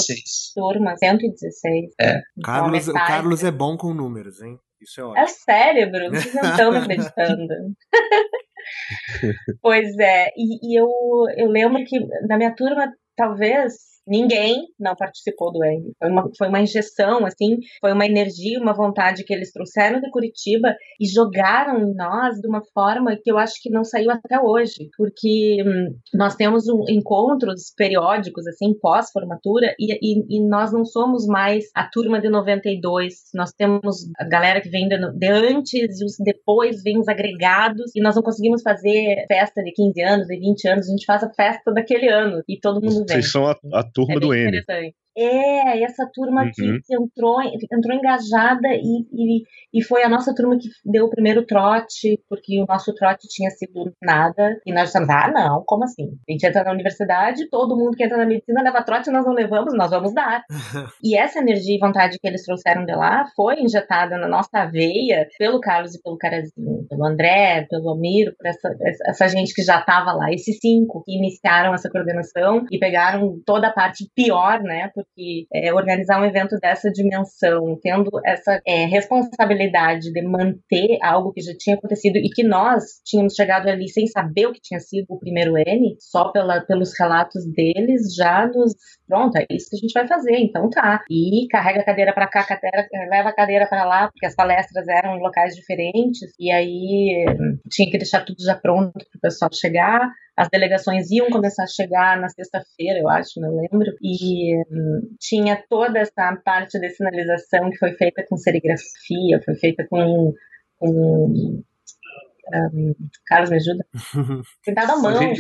turmas, 116. É. Então, Carlos, o Carlos é bom com números, hein? Isso é ótimo. É o cérebro, vocês não [LAUGHS] estão acreditando. [LAUGHS] pois é, e, e, eu, eu lembro que na minha turma, talvez ninguém não participou do N. Foi uma, foi uma injeção, assim, foi uma energia, uma vontade que eles trouxeram de Curitiba e jogaram em nós de uma forma que eu acho que não saiu até hoje, porque hum, nós temos um, encontros periódicos, assim, pós-formatura, e, e, e, nós não somos mais a turma de 92, nós temos a galera que vem de, de antes e os depois vem os agregados, e nós não conseguimos fazer festa de 15 anos, de 20 anos, a gente faz a festa daquele ano, e todo mundo vem. Vocês são a, a turma é do N. É, essa turma uhum. que, que, entrou, entrou engajada e, e, e, foi a nossa turma que deu o primeiro trote, porque o nosso trote tinha sido nada. E nós dissemos, ah, não, como assim? A gente entra na universidade, todo mundo que entra na medicina leva trote, nós não levamos, nós vamos dar. [LAUGHS] e essa energia e vontade que eles trouxeram de lá foi injetada na nossa veia pelo Carlos e pelo Carazinho, pelo André, pelo Amiro, por essa, essa gente que já estava lá, esses cinco que iniciaram essa coordenação e pegaram toda a parte pior, né? Porque é, organizar um evento dessa dimensão, tendo essa é, responsabilidade de manter algo que já tinha acontecido e que nós tínhamos chegado ali sem saber o que tinha sido o primeiro N, só pela, pelos relatos deles, já nos. Pronto, é isso que a gente vai fazer, então tá. E carrega a cadeira para cá, cadeira, leva a cadeira para lá, porque as palestras eram em locais diferentes, e aí tinha que deixar tudo já pronto para o pessoal chegar as delegações iam começar a chegar na sexta-feira, eu acho, não lembro, e hum, tinha toda essa parte de sinalização que foi feita com serigrafia, foi feita com, com Carlos, me ajuda? [LAUGHS] Pintado à mão. Foi,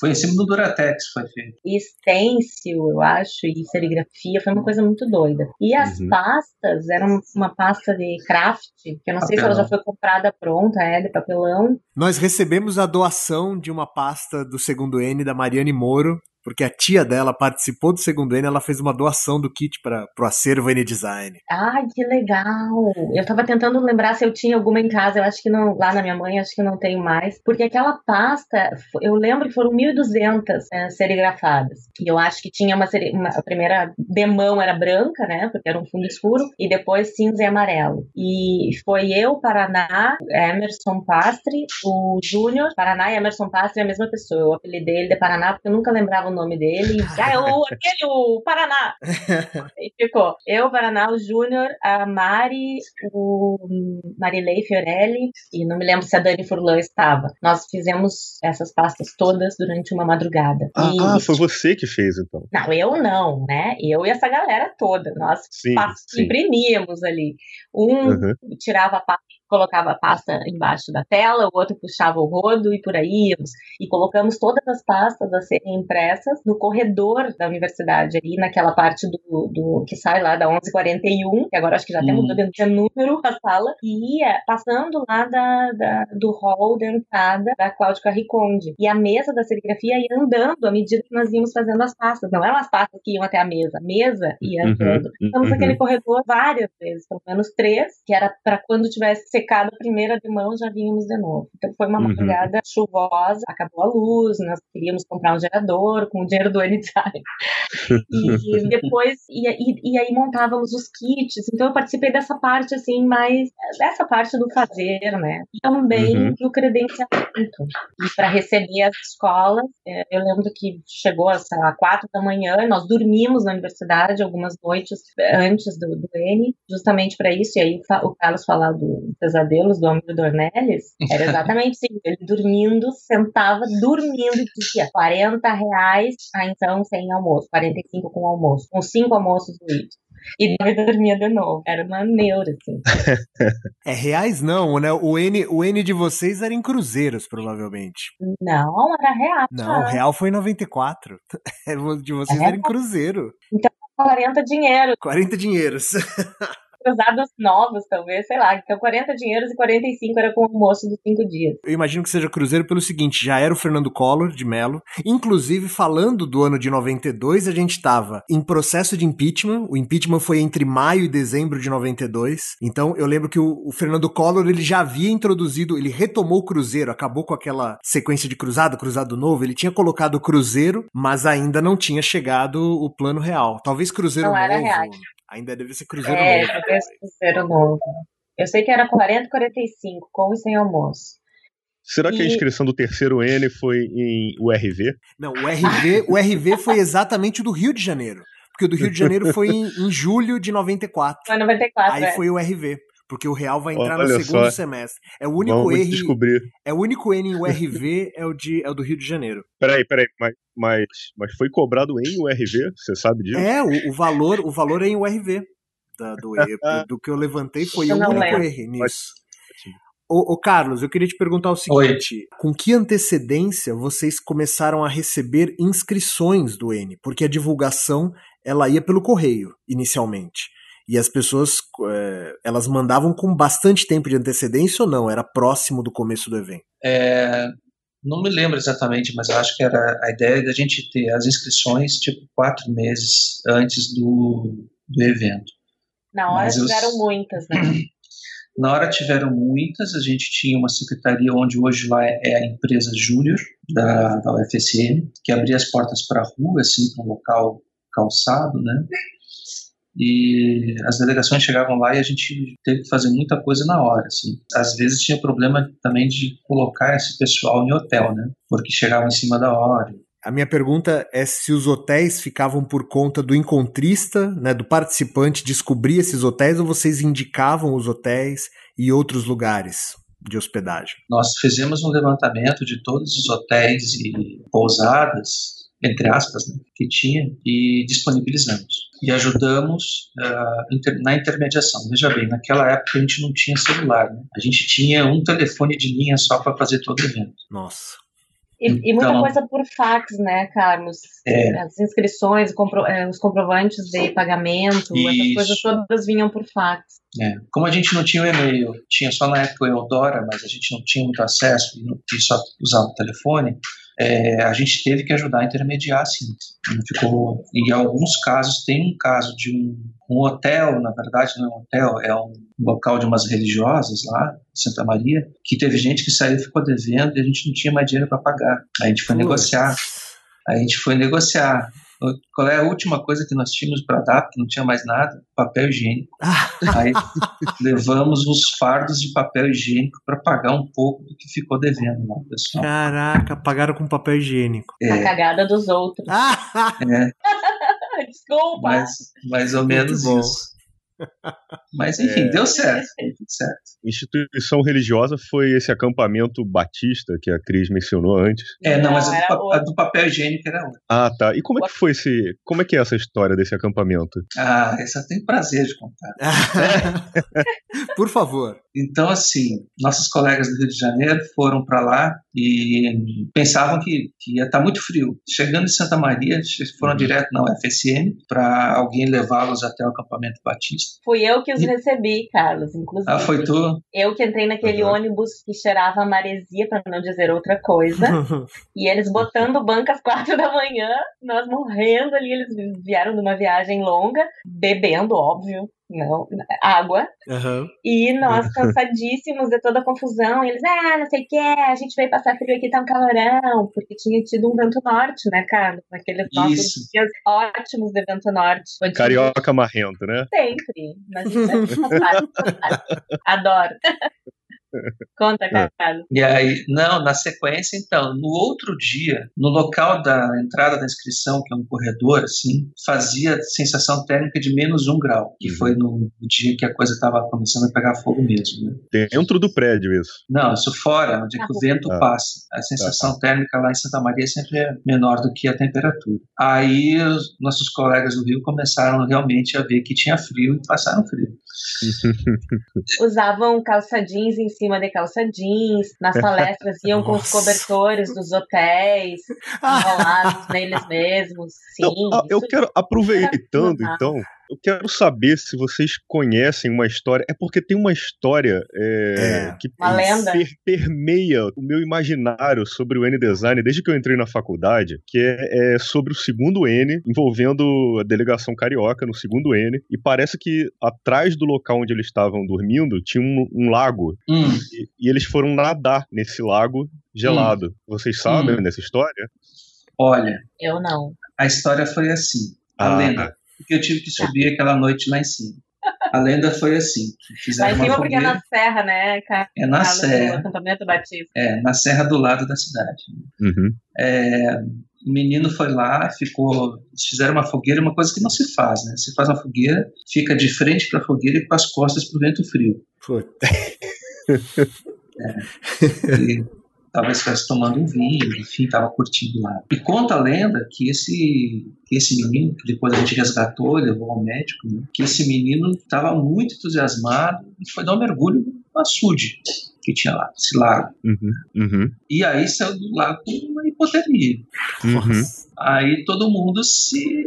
foi em cima do Duratex, foi feito. E stencil, eu acho, e serigrafia, foi uma coisa muito doida. E as uhum. pastas, eram uma pasta de craft, que eu não papelão. sei se ela já foi comprada pronta, é, de papelão. Nós recebemos a doação de uma pasta do segundo N da Mariane Moro, porque a tia dela participou do segundo N, ela fez uma doação do kit para o acervo N Design. Ai, que legal! Eu tava tentando lembrar se eu tinha alguma em casa, eu acho que não, lá na minha mãe, acho que não tenho mais, porque aquela pasta, eu lembro que foram 1.200 é, serigrafadas, e eu acho que tinha uma, uma, a primeira demão era branca, né, porque era um fundo escuro, e depois cinza e amarelo. E foi eu, Paraná, Emerson Pastre, o Júnior, Paraná e Emerson Pastre é a mesma pessoa, eu apelidei ele de Paraná porque eu nunca lembrava o nome dele. ah, é o, [LAUGHS] aquele, o Paraná. [LAUGHS] e ficou eu, Paraná, o Júnior, a Mari, o Marilei Fiorelli, e não me lembro se a Dani Furlan estava. Nós fizemos essas pastas todas durante uma madrugada. Ah, e, ah foi você que fez, então. Não, eu não, né? Eu e essa galera toda. Nós sim, sim. imprimíamos ali. Um uhum. tirava a pasta colocava a pasta embaixo da tela, o outro puxava o rodo e por aí íamos. E colocamos todas as pastas a serem impressas no corredor da universidade, ali naquela parte do, do que sai lá da 1141, que agora acho que já hum. tem mudado de número a sala, e ia passando lá da, da, do hall da entrada da Cláudia Carriconde. E a mesa da serigrafia ia andando à medida que nós íamos fazendo as pastas. Não eram as pastas que iam até a mesa, a mesa ia uhum, andando. Uhum, Estamos uhum. naquele corredor várias vezes, pelo menos três, que era para quando tivesse secado a primeira de mão, já vínhamos de novo. Então foi uma uhum. madrugada chuvosa, acabou a luz, nós queríamos comprar um gerador com o dinheiro do Anytime. e [LAUGHS] depois, e, e, e, aí montávamos os kits. Então eu participei dessa parte, assim, mais, dessa parte do fazer, né? E também uhum. do credenciamento. E para receber as escolas, é, eu lembro que chegou, sei lá, quatro da manhã, nós dormimos na universidade algumas noites antes do, do N, justamente para isso, e aí o Carlos falar do Pesadelos, do Amir Dornelles, era [LAUGHS] exatamente assim, ele dormindo, sentava dormindo e dizia 40 reais, ah, então sem almoço, 45 com almoço, com cinco almoços do e daí dormia de novo. Era uma neura, assim. é reais não, né? O N, o N de vocês era em cruzeiros, provavelmente. Não, era real. Não, real foi em 94. [LAUGHS] de vocês é era em cruzeiro. Então 40 dinheiro. 40 dinheiros. [LAUGHS] cruzados novos, talvez, sei lá. Então 40 dinheiros e 45 era com o almoço dos cinco dias. Eu imagino que seja cruzeiro pelo seguinte, já era o Fernando Collor de Mello. Inclusive, falando do ano de 92, a gente estava em processo de impeachment. O impeachment foi entre maio e dezembro de 92. Então, eu lembro que o, o Fernando Collor, ele já havia introduzido, ele retomou o cruzeiro, acabou com aquela sequência de cruzado, cruzado novo. Ele tinha colocado o cruzeiro, mas ainda não tinha chegado o plano real. Talvez cruzeiro não novo. Era real. Ainda deve ser Cruzeiro é, Novo. É, Cruzeiro Novo. Eu sei que era 40 45, com e sem almoço. Será que a inscrição do terceiro N foi em URV? Não, o RV, o RV foi exatamente o do Rio de Janeiro. Porque o do Rio de Janeiro foi em, em julho de 94. Foi 94. Aí é. foi o RV. Porque o Real vai entrar Olha no segundo só. semestre. É o único Vamos R. descobrir. É o único N em URV é o, de, é o do Rio de Janeiro. Peraí, peraí, mas, mas, mas foi cobrado em URV? Você sabe disso? É, o, o valor, o valor é em URV. Da, do, do, [LAUGHS] do que eu levantei foi Eu o único lembro. R nisso. Ô, ô, Carlos, eu queria te perguntar o Oi. seguinte: com que antecedência vocês começaram a receber inscrições do N? Porque a divulgação ela ia pelo correio inicialmente. E as pessoas eh, elas mandavam com bastante tempo de antecedência ou não? Era próximo do começo do evento? É, não me lembro exatamente, mas eu acho que era a ideia da gente ter as inscrições tipo quatro meses antes do, do evento. Na hora Mas eu- tiveram muitas, né? [CLEARS THROAT] Na hora tiveram muitas, a gente tinha uma secretaria onde hoje lá é a empresa Júnior da, da UFSM, que abria as portas para a rua, assim, para um local calçado, né? E as delegações chegavam lá e a gente teve que fazer muita coisa na hora, assim. Às vezes tinha problema também de colocar esse pessoal em hotel, né? Porque chegavam em cima da hora. A minha pergunta é se os hotéis ficavam por conta do encontrista, né, do participante descobrir esses hotéis ou vocês indicavam os hotéis e outros lugares de hospedagem? Nós fizemos um levantamento de todos os hotéis e pousadas, entre aspas, né, que tinha e disponibilizamos. E ajudamos ah, inter- na intermediação. Veja bem, naquela época a gente não tinha celular, né? a gente tinha um telefone de linha só para fazer todo o evento. Nossa. E, e muita Então- coisa por fax, né, Carlos? É. As inscrições, compro- eh, os comprovantes de pagamento, essas Isso. coisas todas vinham por fax. É. Como a gente não tinha o e-mail, tinha só na época o Eudora, mas a gente não tinha muito acesso e e só usava o telefone, é, a gente teve que ajudar a intermediar, sim. Ficou, em alguns casos, tem um caso de um, um hotel, na verdade não é um hotel, é um local de umas religiosas lá, Santa Maria, que teve gente que saiu e ficou devendo e a gente não tinha mais dinheiro para pagar. Aí a gente foi negociar. Aí a gente foi negociar. Qual é a última coisa que nós tínhamos para dar, porque não tinha mais nada? Papel higiênico. [LAUGHS] Aí levamos uns fardos de papel higiênico para pagar um pouco do que ficou devendo lá, pessoal. caraca, pagaram com papel higiênico. A É, cagada dos outros. [LAUGHS] É, [LAUGHS] Desculpa! mais, mais ou menos isso. Mas enfim, É. deu certo. Deu tudo certo. Instituição religiosa foi esse acampamento batista que a Cris mencionou antes. É, não, mas a do, a do papel higiênico era outra. Ah, tá. E como é que foi esse. Como é que é essa história desse acampamento? Ah, essa eu tenho prazer de contar. [LAUGHS] Por favor. Então, assim, nossos colegas do Rio de Janeiro foram para lá e pensavam que, que ia estar muito frio. Chegando em Santa Maria, foram Uhum. direto na UFSM para alguém levá-los até o acampamento batista. Fui eu que os E- recebi, Carlos, inclusive. Ah, foi tu? Eu que entrei naquele Uhum. ônibus que cheirava a maresia, para não dizer outra coisa. [LAUGHS] E eles botando banca às quatro da manhã, nós morrendo ali. Eles vieram numa viagem longa, bebendo, óbvio, não, água. Aham. E nós cansadíssimos de toda a confusão. Eles, ah, não sei o que, a gente veio passar frio aqui, tá um calorão. Porque tinha tido um vento norte, né, Carlos? Naqueles nossos dias ótimos de vento norte. De- Carioca marrento, né? Sempre. Mas isso é fantástico, fantástico. Adoro. Conta, Carlos. E aí, não, na sequência, então, no outro dia, no local da entrada da inscrição, que é um corredor, assim, fazia sensação térmica de menos um grau, que Uhum. foi no, dia que a coisa estava começando a pegar fogo mesmo, né? Dentro do prédio, isso. Não, isso fora, onde é que o vento Ah. passa. A sensação térmica lá em Santa Maria sempre é menor do que a temperatura. Aí os nossos colegas do Rio começaram realmente a ver que tinha frio e passaram frio. [LAUGHS] Usavam calça jeans em cima cima de calça jeans, nas [LAUGHS] palestras iam com os cobertores dos hotéis, [LAUGHS] enrolados neles mesmos. Sim, Não, eu quero, aproveitando então, eu quero saber se vocês conhecem uma história. É porque tem uma história é, é, que uma lenda. Per, permeia o meu imaginário sobre o N-Design desde que eu entrei na faculdade, que é, é, sobre o segundo N, envolvendo a delegação carioca no segundo N. E parece que atrás do local onde eles estavam dormindo tinha um, um lago. Hum. E, e, eles foram nadar nesse lago gelado. Hum. Vocês sabem hum. dessa história? Olha. Eu não. A história foi assim. A ah. lenda porque eu tive que subir aquela noite lá em cima. A lenda foi assim. Lá em cima porque é na serra, né? É na serra. acampamento Batista. É, na serra do lado da cidade. Uhum. É, o menino foi lá, ficou. Fizeram uma fogueira, uma coisa que não se faz, né? Se faz uma fogueira, fica de frente para a fogueira e com as costas para o vento frio. Puta. É. E talvez estivesse tomando um vinho, enfim, estava curtindo lá. E conta a lenda que esse, que esse menino, que depois a gente resgatou, levou ao médico, né, que esse menino estava muito entusiasmado e foi dar um mergulho no açude que tinha lá, esse lago. Uhum, uhum. E aí saiu do lago com uma hipotermia. Uhum. Aí todo mundo se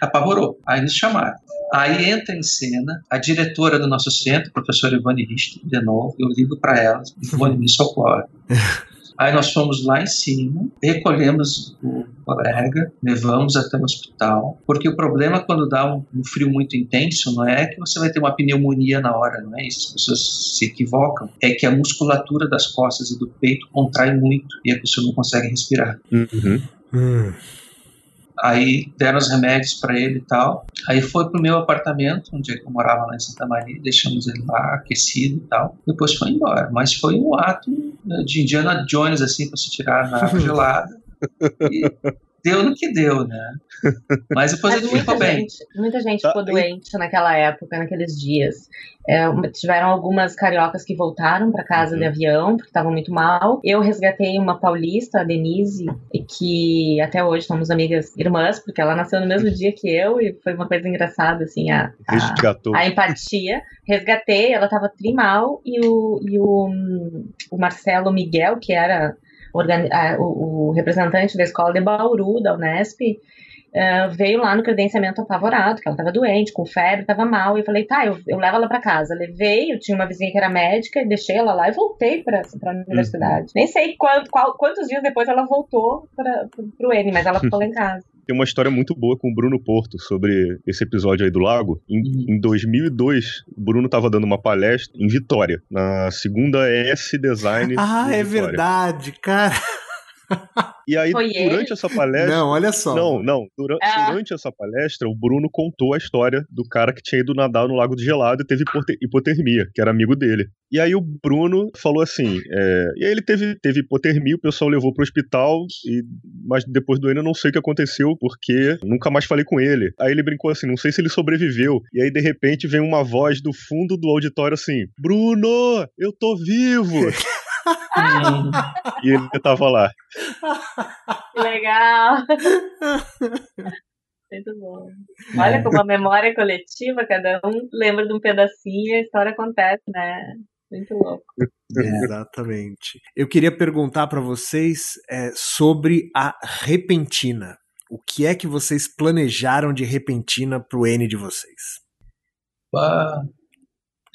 apavorou. Aí nos chamaram. Aí entra em cena a diretora do nosso centro, professora Ivone Richter, de novo. Eu ligo para ela, Ivone, me socorre. [LAUGHS] Aí nós fomos lá em cima, recolhemos o colega, levamos até o hospital, porque o problema quando dá um, um, frio muito intenso não é que você vai ter uma pneumonia na hora, não é isso, as pessoas se equivocam, é que a musculatura das costas e do peito contrai muito e a pessoa não consegue respirar. Uhum. Hum. Aí deram os remédios para ele e tal. Aí foi pro meu apartamento, onde eu morava lá em Santa Maria, deixamos ele lá aquecido e tal. Depois foi embora. Mas foi um ato né, de Indiana Jones, assim, para se tirar na água [LAUGHS] gelada. E deu no que deu, né? Mas depois Mas ele ficou bem. Muita gente ficou ah, doente naquela época, naqueles dias. É, tiveram algumas cariocas que voltaram para casa uhum. de avião porque estavam muito mal. Eu resgatei uma paulista, a Denise, que até hoje somos amigas irmãs, porque ela nasceu no mesmo dia que eu e foi uma coisa engraçada, assim, a, a, a empatia. Resgatei, ela estava trimal e o, e o, o Marcelo Miguel, que era o, o, representante da escola de Bauru, da Unesp, uh, veio lá no credenciamento apavorado, que ela estava doente, com febre, estava mal, e eu falei, tá, eu, eu levo ela para casa. Levei, eu tinha uma vizinha que era médica, deixei ela lá e voltei para a universidade. Uhum. Nem sei quanto, qual, quantos dias depois ela voltou para o N, mas ela ficou lá em casa tem uma história muito boa com o Bruno Porto sobre esse episódio aí do lago. Em, uhum. em 2002, o Bruno estava dando uma palestra em Vitória, na segunda S Design. Ah, é Vitória. verdade, cara. [LAUGHS] E aí, Foi durante ele? essa palestra. Não, olha só. Não, não. Dura, ah. Durante essa palestra, o Bruno contou a história do cara que tinha ido nadar no Lago de Gelado e teve hipotermia, que era amigo dele. E aí o Bruno falou assim. É, e aí ele teve, teve hipotermia, o pessoal levou pro hospital, e, mas depois do ano eu não sei o que aconteceu, porque nunca mais falei com ele. Aí ele brincou assim: não sei se ele sobreviveu. E aí, de repente, vem uma voz do fundo do auditório assim: Bruno, eu tô vivo! [LAUGHS] e ele tava lá. Legal. [LAUGHS] Muito bom. Olha como a memória coletiva, cada um lembra de um pedacinho e a história acontece, né? Muito louco. Exatamente. Eu queria perguntar para vocês é, sobre a repentina. O que é que vocês planejaram de repentina pro N de vocês? Ah,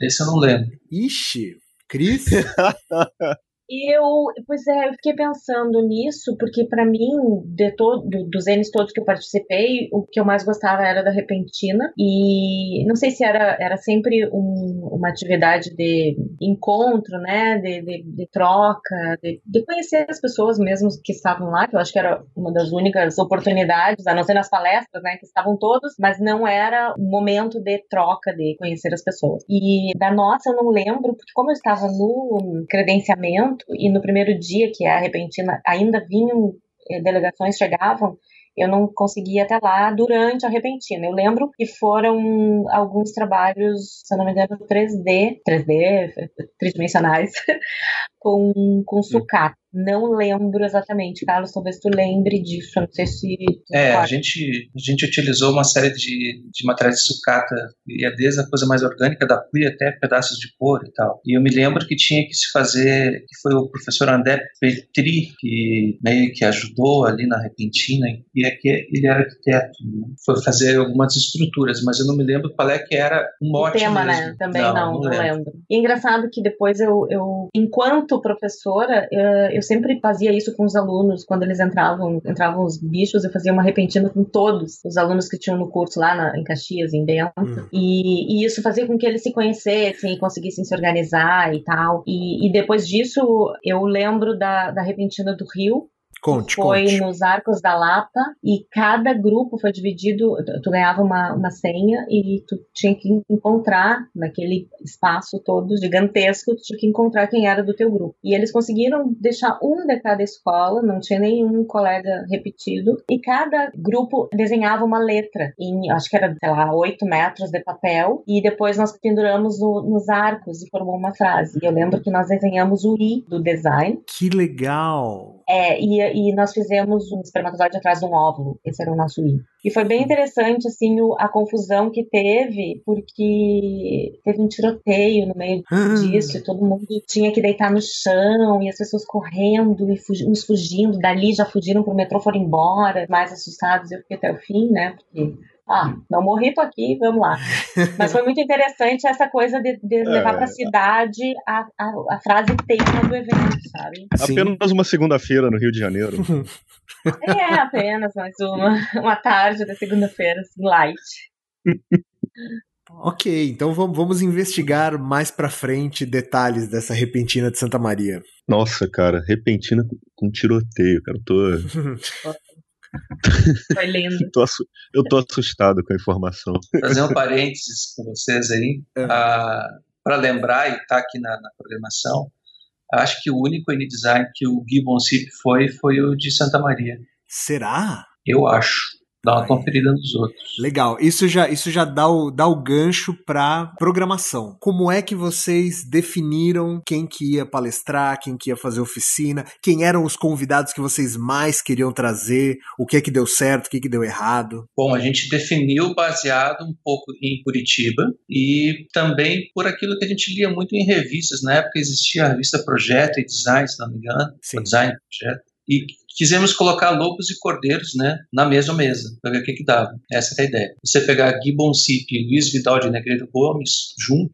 esse eu não lembro. Ixi, Cris? [LAUGHS] Eu, pois é, eu fiquei pensando nisso, porque para mim, de todo, dos N's todos que eu participei, o que eu mais gostava era da repentina. E não sei se era, era sempre um, uma atividade de encontro, né? De, de, de troca, de, de, conhecer as pessoas mesmo que estavam lá, que eu acho que era uma das únicas oportunidades, a não ser nas palestras, né? Que estavam todos, mas não era um momento de troca, de conhecer as pessoas. E da nossa eu não lembro, porque como eu estava no credenciamento, e no primeiro dia que é a repentina ainda vinham eh, delegações chegavam, eu não conseguia até lá durante a repentina. Eu lembro que foram alguns trabalhos, se eu não me engano, 3D, 3D, tridimensionais, [LAUGHS] com, com sucata. Não lembro exatamente, Carlos, talvez tu lembre disso, não sei se... É, a gente, a gente utilizou uma série de, de materiais de sucata, ia desde a coisa mais orgânica da cuia até pedaços de couro e tal. E eu me lembro que tinha que se fazer, que foi o professor André Petri, que meio que ajudou ali na repentina, e é que ele era arquiteto, né? foi fazer algumas estruturas, mas eu não me lembro qual é que era o mote O tema, mesmo. né? Também não, não, não não lembro. lembro. E é engraçado que depois eu, eu enquanto professora, eh, eu sempre fazia isso com os alunos, quando eles entravam, entravam os bichos, eu fazia uma repentina com todos os alunos que tinham no curso lá na, em Caxias, em Bento, Hum. e, e isso fazia com que eles se conhecessem e conseguissem se organizar e tal. E, e depois disso, eu lembro da, da repentina do Rio, Conte, foi conte. nos Arcos da Lapa e cada grupo foi dividido. Tu, ganhava uma, uma senha e tu tinha que encontrar naquele espaço todo gigantesco, tu tinha que encontrar quem era do teu grupo. E eles conseguiram deixar um de cada escola, não tinha nenhum colega repetido, e cada grupo desenhava uma letra em, acho que era, sei lá, 8 metros de papel, e depois nós penduramos no- nos arcos e formou uma frase. E eu lembro que nós desenhamos o I do design. Que legal. É, e, e nós fizemos um espermatozoide atrás de um óvulo. Esse era o nosso I. E foi bem interessante, assim, o- a confusão que teve, porque teve um tiroteio no meio Ah. disso, e todo mundo tinha que deitar no chão, e as pessoas correndo, e fugi- uns fugindo, dali já fugiram pro metrô, foram embora, mais assustados, eu fiquei até o fim, né, porque... Ah, não morri, tô aqui, vamos lá. Mas foi muito interessante essa coisa de, de levar pra cidade a, a, a frase tema do evento, sabe? Sim. Apenas uma segunda-feira no Rio de Janeiro. [LAUGHS] É apenas mais uma, uma tarde da segunda-feira, assim, light. Ok, então vamos, vamos investigar mais pra frente detalhes dessa repentina de Santa Maria. Nossa, cara, repentina com- com tiroteio, cara. Eu tô, [LAUGHS] Foi lindo. tô assu- eu tô assustado com a informação. fazer um parênteses com vocês aí, É. para lembrar e estar aqui na, na programação. Acho que o único N-Design que o Gibbon Cip foi, foi o de Santa Maria. Será? Eu acho. Dá uma Ai. conferida nos outros. Legal, isso já, isso já dá, o, dá o gancho para programação. Como é que vocês definiram quem que ia palestrar, quem que ia fazer oficina, quem eram os convidados que vocês mais queriam trazer, o que é que deu certo, o que é que deu errado? Bom, a gente definiu baseado um pouco em Curitiba e também por aquilo que a gente lia muito em revistas. Na época existia a revista Projeto e Design, se não me engano. Sim. Design Projeto. E quisemos colocar lobos e cordeiros né, na mesma mesa, para ver o que, que dava. Essa era a ideia. Você pegar Gibbon Cip e Luiz Vidal de Negreiro Gomes, junto,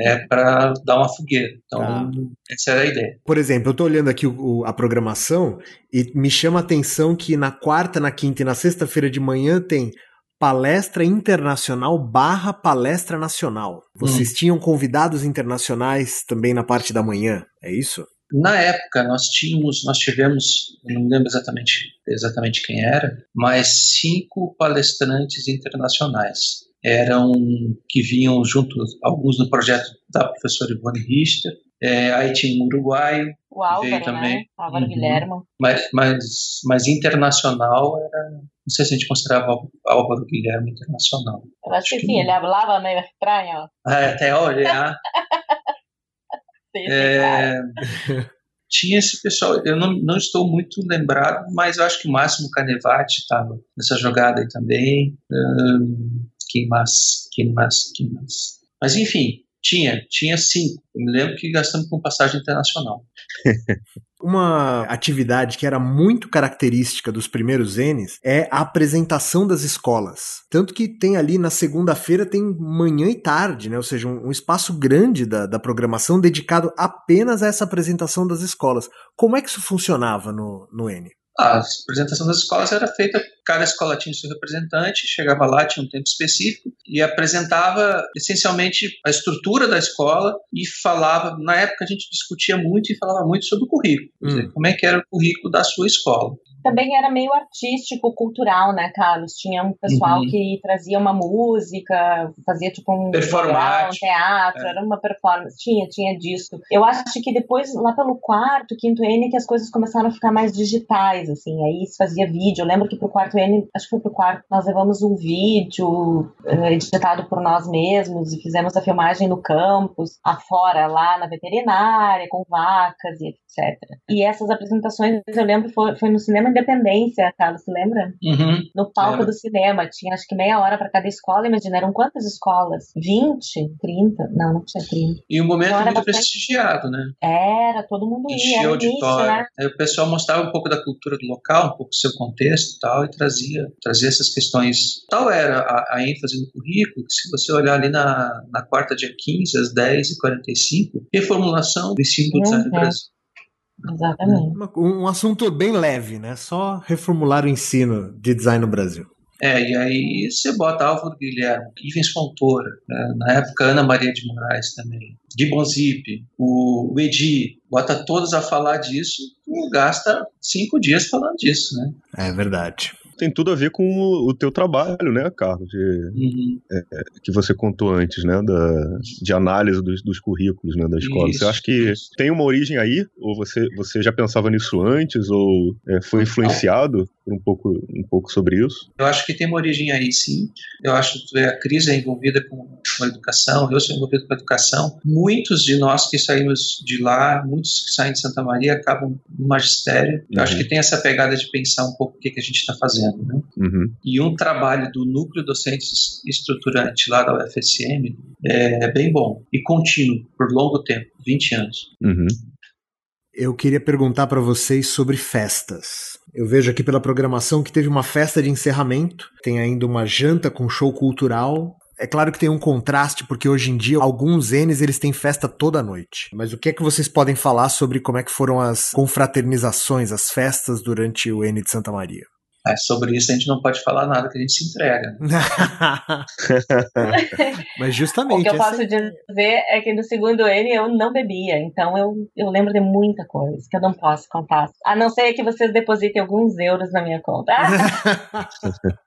é para dar uma fogueira. Então, Tá. essa era a ideia. Por exemplo, eu tô olhando aqui o- o- a programação e me chama a atenção que na quarta, na quinta e na sexta-feira de manhã tem palestra internacional barra palestra nacional. Vocês tinham convidados internacionais também na parte da manhã, é isso? Na época, nós tínhamos, nós tivemos, não me lembro exatamente, exatamente quem era, mas cinco palestrantes internacionais. Eram que vinham junto, alguns do projeto da professora Ivone Richter, é, aí tinha um uruguaio, O Álvaro, também. né? Álvaro Uhum. Guilhermo. mas, mas, mas internacional era, não sei se a gente considerava Ál- Álvaro Guilherme internacional. Eu acho que Acho que sim, não. ele falava meio estranho. Ah, até olhar. [LAUGHS] É, tinha esse pessoal, eu não, não estou muito lembrado, mas acho que o Máximo Canevati estava nessa jogada aí também. Ahn, quem mais? Quem mais? Quem mais? Mas enfim, tinha, tinha cinco. Eu me lembro que gastamos com passagem internacional. [LAUGHS] Uma atividade que era muito característica dos primeiros N's é a apresentação das escolas. Tanto que tem ali na segunda-feira tem manhã e tarde, né? Ou seja, um, um espaço grande da, da programação dedicado apenas a essa apresentação das escolas. Como é que isso funcionava no, no N? A apresentação das escolas era feita, cada escola tinha seu representante, chegava lá, tinha um tempo específico e apresentava essencialmente a estrutura da escola e falava, na época a gente discutia muito e falava muito sobre o currículo, quer dizer, Hum. como é que era o currículo da sua escola. Também era meio artístico, cultural, né, Carlos? Tinha um pessoal Uhum. que trazia uma música, fazia tipo um Performático. um teatro, É. era uma performance. Tinha, tinha disso. Eu acho que depois, lá pelo quarto, quinto N, que as coisas começaram a ficar mais digitais, assim. Aí se fazia vídeo. Eu lembro que pro quarto N, acho que foi pro quarto, nós levamos um vídeo uh, editado por nós mesmos e fizemos a filmagem no campus, afora, lá na veterinária, com vacas e etc. E essas apresentações, eu lembro, foi, foi no Cinema Independência, Carlos, você lembra? Uhum. No palco é. do cinema, tinha acho que meia hora para cada escola, imagina, eram quantas escolas? 20? 30? Não, não tinha 30. E um momento então, muito bastante... prestigiado, né? Era, todo mundo ia. Enchia auditório. né? Aí o pessoal mostrava um pouco da cultura do local, um pouco do seu contexto e tal, e trazia, trazia essas questões. Tal era a, a ênfase no currículo, que se você olhar ali na, na quarta dia 15, às 10h45, reformulação do ensino do design do uhum. Brasil. Exatamente. Um, um assunto bem leve, né? Só reformular o ensino de design no Brasil. É, e aí você bota Álvaro Guilherme, Ivens Fontoura, né? na época Ana Maria de Moraes também, Gibbon Zip, o, o Edi, bota todos a falar disso, gasta cinco dias falando disso, né? É verdade tem tudo a ver com o, o teu trabalho, né, Carlos? De, uhum. é, é que você contou antes, né? Da, de análise dos, dos currículos né, da escola. Isso, você acha que isso. tem uma origem aí? Ou você, você já pensava nisso antes? Ou é, foi influenciado por um pouco, um pouco sobre isso? Eu acho que tem uma origem aí, sim. Eu acho que a crise é envolvida com, com a educação, eu sou envolvido com a educação. Muitos de nós que saímos de lá, muitos que saem de Santa Maria, acabam no magistério. Eu uhum. acho que tem essa pegada de pensar um pouco o que, que a gente está fazendo fazendo. Né? Uhum. E um trabalho do núcleo docente estruturante lá da UFSM é bem bom e contínuo por longo tempo 20 anos. Uhum. Eu queria perguntar para vocês sobre festas. Eu vejo aqui pela programação que teve uma festa de encerramento, tem ainda uma janta com show cultural, é claro que tem um contraste, porque hoje em dia alguns N's eles têm festa toda noite. Mas o que é que vocês podem falar sobre como é que foram as confraternizações, as festas durante o N de Santa Maria? É, sobre isso a gente não pode falar nada que a gente se entrega. [LAUGHS] Mas justamente. o que eu posso dizer é que no segundo N eu não bebia, então eu, eu lembro de muita coisa que eu não posso contar. A não ser que vocês depositem alguns euros na minha conta. [LAUGHS]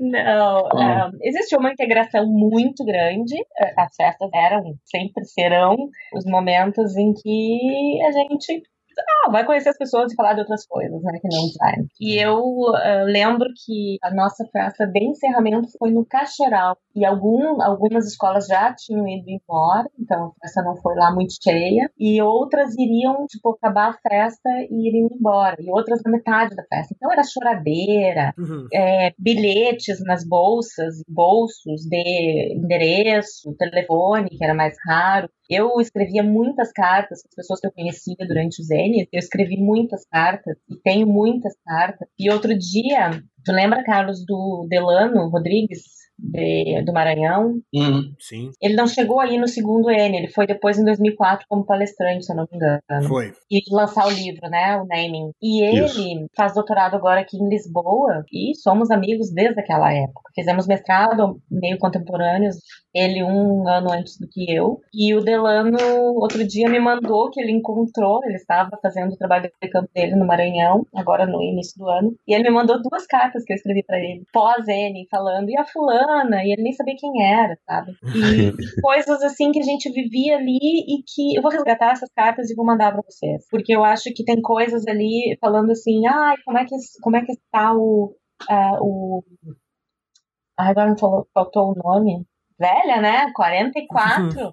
Não, um, existiu uma integração muito grande. As festas eram, sempre serão, os momentos em que a gente ah, vai conhecer as pessoas e falar de outras coisas, né, que não design. E eu uh, lembro que a nossa festa de encerramento foi no Cachoral. E algum, algumas escolas já tinham ido embora, então a festa não foi lá muito cheia. E outras iriam, tipo, acabar a festa e iriam embora. E outras na metade da festa. Então era choradeira, uhum. é, bilhetes nas bolsas, bolsos de endereço, telefone, que era mais raro. Eu escrevia muitas cartas para as pessoas que eu conhecia durante os N's. Eu escrevi muitas cartas e tenho muitas cartas. E outro dia, tu lembra, Carlos, do Delano Rodrigues? de, do Maranhão. Uhum. Sim. Ele não chegou aí no segundo N, ele foi depois em 2004 como palestrante, se eu não me engano. Foi. E lançar o livro, né, o Naming. E ele Isso. faz doutorado agora aqui em Lisboa e somos amigos desde aquela época. Fizemos mestrado meio contemporâneos, ele um ano antes do que eu. E o Delano, outro dia, me mandou que ele encontrou, ele estava fazendo o trabalho de campo dele no Maranhão, agora no início do ano, e ele me mandou duas cartas que eu escrevi para ele, pós-N, falando, e a fulana e ele nem sabia quem era, sabe? E [LAUGHS] coisas assim que a gente vivia ali e que eu vou resgatar essas cartas e vou mandar para vocês, porque eu acho que tem coisas ali falando assim, ai, ah, como é que como é que está o uh, o ah, agora não falou, faltou o nome. Velha, né? 44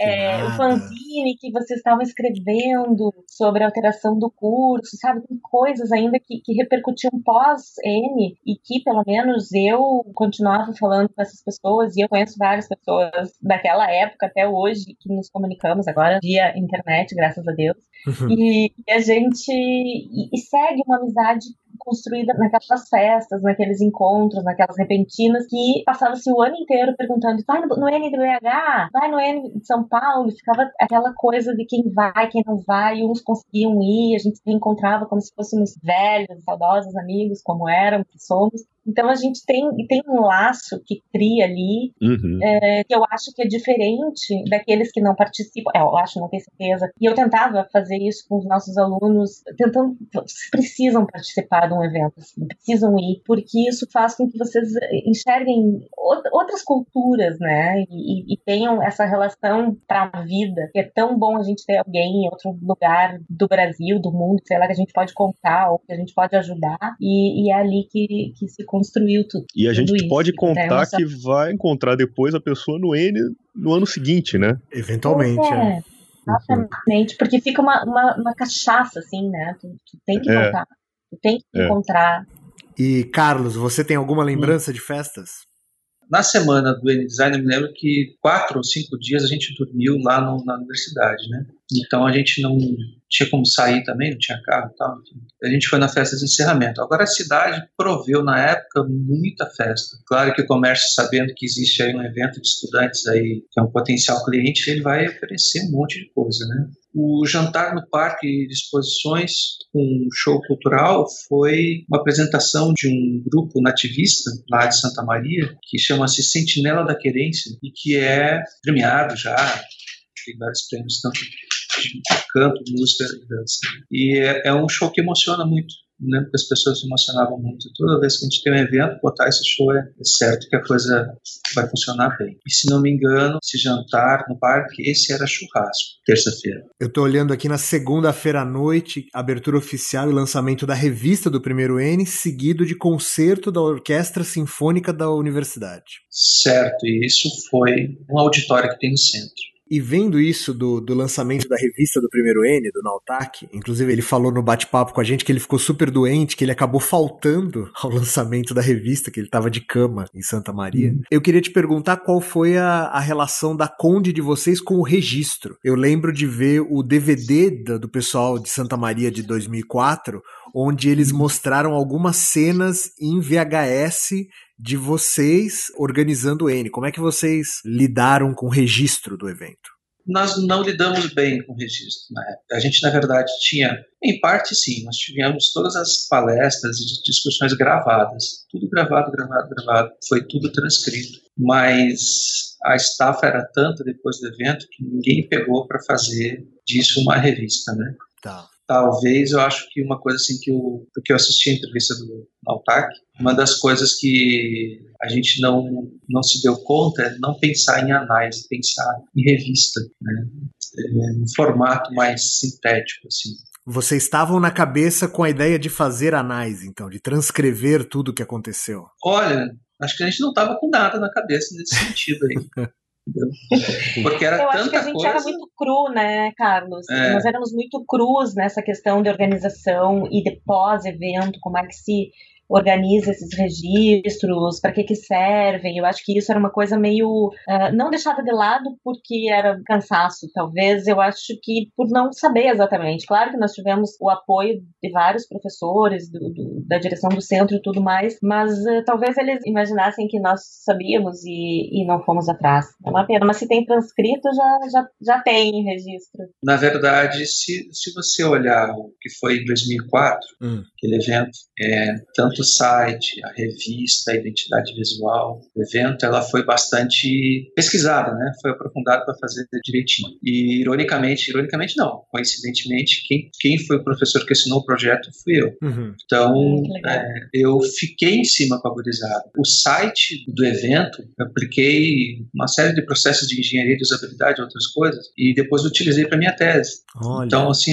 é, o fanzine que vocês estavam escrevendo sobre a alteração do curso, sabe? Tem coisas ainda que, que repercutiam pós-N e que, pelo menos, eu continuava falando com essas pessoas e eu conheço várias pessoas daquela época até hoje que nos comunicamos agora via internet, graças a Deus. Uhum. E, e, a gente e, e segue uma amizade construída naquelas festas, naqueles encontros, naquelas repentinas, que passava-se o ano inteiro perguntando: vai no, no NWH? Vai no N de São Paulo? Ficava aquela coisa de quem vai, quem não vai, uns conseguiam ir, a gente se encontrava como se fôssemos velhos, saudosos amigos, como eram, que somos. Então a gente tem, tem um laço que cria ali, uhum. é, que eu acho que é diferente daqueles que não participam. É, eu acho, não tenho certeza. E eu tentava fazer isso com os nossos alunos, tentando, precisam participar de um evento, assim, precisam ir, porque isso faz com que vocês enxerguem outras culturas, né? E, e tenham essa relação para a vida, que é tão bom a gente ter alguém em outro lugar do Brasil, do mundo, sei lá, que a gente pode contar ou que a gente pode ajudar. E, e é ali que, que se construiu tudo. E a gente pode então, contar nossa... que vai encontrar depois a pessoa no N no ano seguinte, né? Eventualmente, é. é. Exatamente, porque fica uma, uma, uma, cachaça, assim, né? Tu, tu tem que é. voltar, tu tem que é. encontrar. E, Carlos, você tem alguma lembrança de festas? Na semana do N-Design, eu me lembro que quatro ou cinco dias a gente dormiu lá no, na universidade, né? Então a gente não tinha como sair também, não tinha carro e tal. Enfim. A gente foi na festa de encerramento. Agora a cidade proveu na época muita festa. Claro que o comércio, sabendo que existe aí um evento de estudantes aí, que é um potencial cliente, ele vai oferecer um monte de coisa, né? O jantar no parque de exposições um show cultural foi uma apresentação de um grupo nativista lá de Santa Maria, que chama-se Sentinela da Querência, e que é premiado já, tem vários prêmios, tanto de canto, música e dança. E é, é um show que emociona muito lembro que as pessoas se emocionavam muito. Toda vez que a gente tem um evento, botar esse show é, é certo que a coisa vai funcionar bem. E se não me engano, esse jantar no parque, esse era churrasco, terça-feira. Eu estou olhando aqui na segunda-feira à noite, abertura oficial e lançamento da revista do primeiro N, seguido de concerto da Orquestra Sinfônica da Universidade. Certo, e isso foi um auditório que tem no centro. E vendo isso do, do lançamento da revista do primeiro N, do Nautak, inclusive ele falou no bate-papo com a gente que ele ficou super doente, que ele acabou faltando [LAUGHS] ao lançamento da revista, que ele estava de cama em Santa Maria. Uhum. Eu queria te perguntar qual foi a, a relação da Conde de vocês com o registro. Eu lembro de ver o DVD do, do pessoal de Santa Maria de 2004, onde eles mostraram algumas cenas em VHS de vocês organizando o N. Como é que vocês lidaram com o registro do evento? Nós não lidamos bem com o registro na época. A gente, na verdade, tinha, em parte sim, nós tivemos todas as palestras e discussões gravadas. Tudo gravado, gravado, gravado. Foi tudo transcrito. Mas a estafa era tanta depois do evento que ninguém pegou para fazer disso uma revista, né? Tá talvez eu acho que uma coisa assim que eu, porque eu assisti a entrevista do Altac, uma das coisas que a gente não, não se deu conta é não pensar em análise, pensar em revista, né? É, um formato mais sintético, assim. Vocês estavam na cabeça com a ideia de fazer análise, então, de transcrever tudo o que aconteceu? Olha, acho que a gente não estava com nada na cabeça nesse sentido aí. [LAUGHS] Porque era Eu acho que a gente coisa... era muito cru, né, Carlos? É. Nós éramos muito crus nessa questão de organização e de pós-evento, como é que se organiza esses registros, para que que servem. Eu acho que isso era uma coisa meio uh, não deixada de lado porque era cansaço, talvez. Eu acho que por não saber exatamente. Claro que nós tivemos o apoio de vários professores do, do, da direção do centro e tudo mais, mas uh, talvez eles imaginassem que nós sabíamos e, e não fomos atrás. É uma pena, mas se tem transcrito já já, já tem registro. Na verdade, se, se você olhar o que foi em 2004, hum. aquele evento, é, tanto o site, a revista, a identidade visual do evento, ela foi bastante pesquisada, né? Foi aprofundada para fazer direitinho. E ironicamente, ironicamente não, coincidentemente, quem, quem foi o professor que assinou o projeto fui eu. Uhum. Então, é, eu fiquei em cima com a gurizada. O site do evento, eu apliquei uma série de processos de engenharia de usabilidade e outras coisas, e depois utilizei para minha tese. Olha. Então, assim,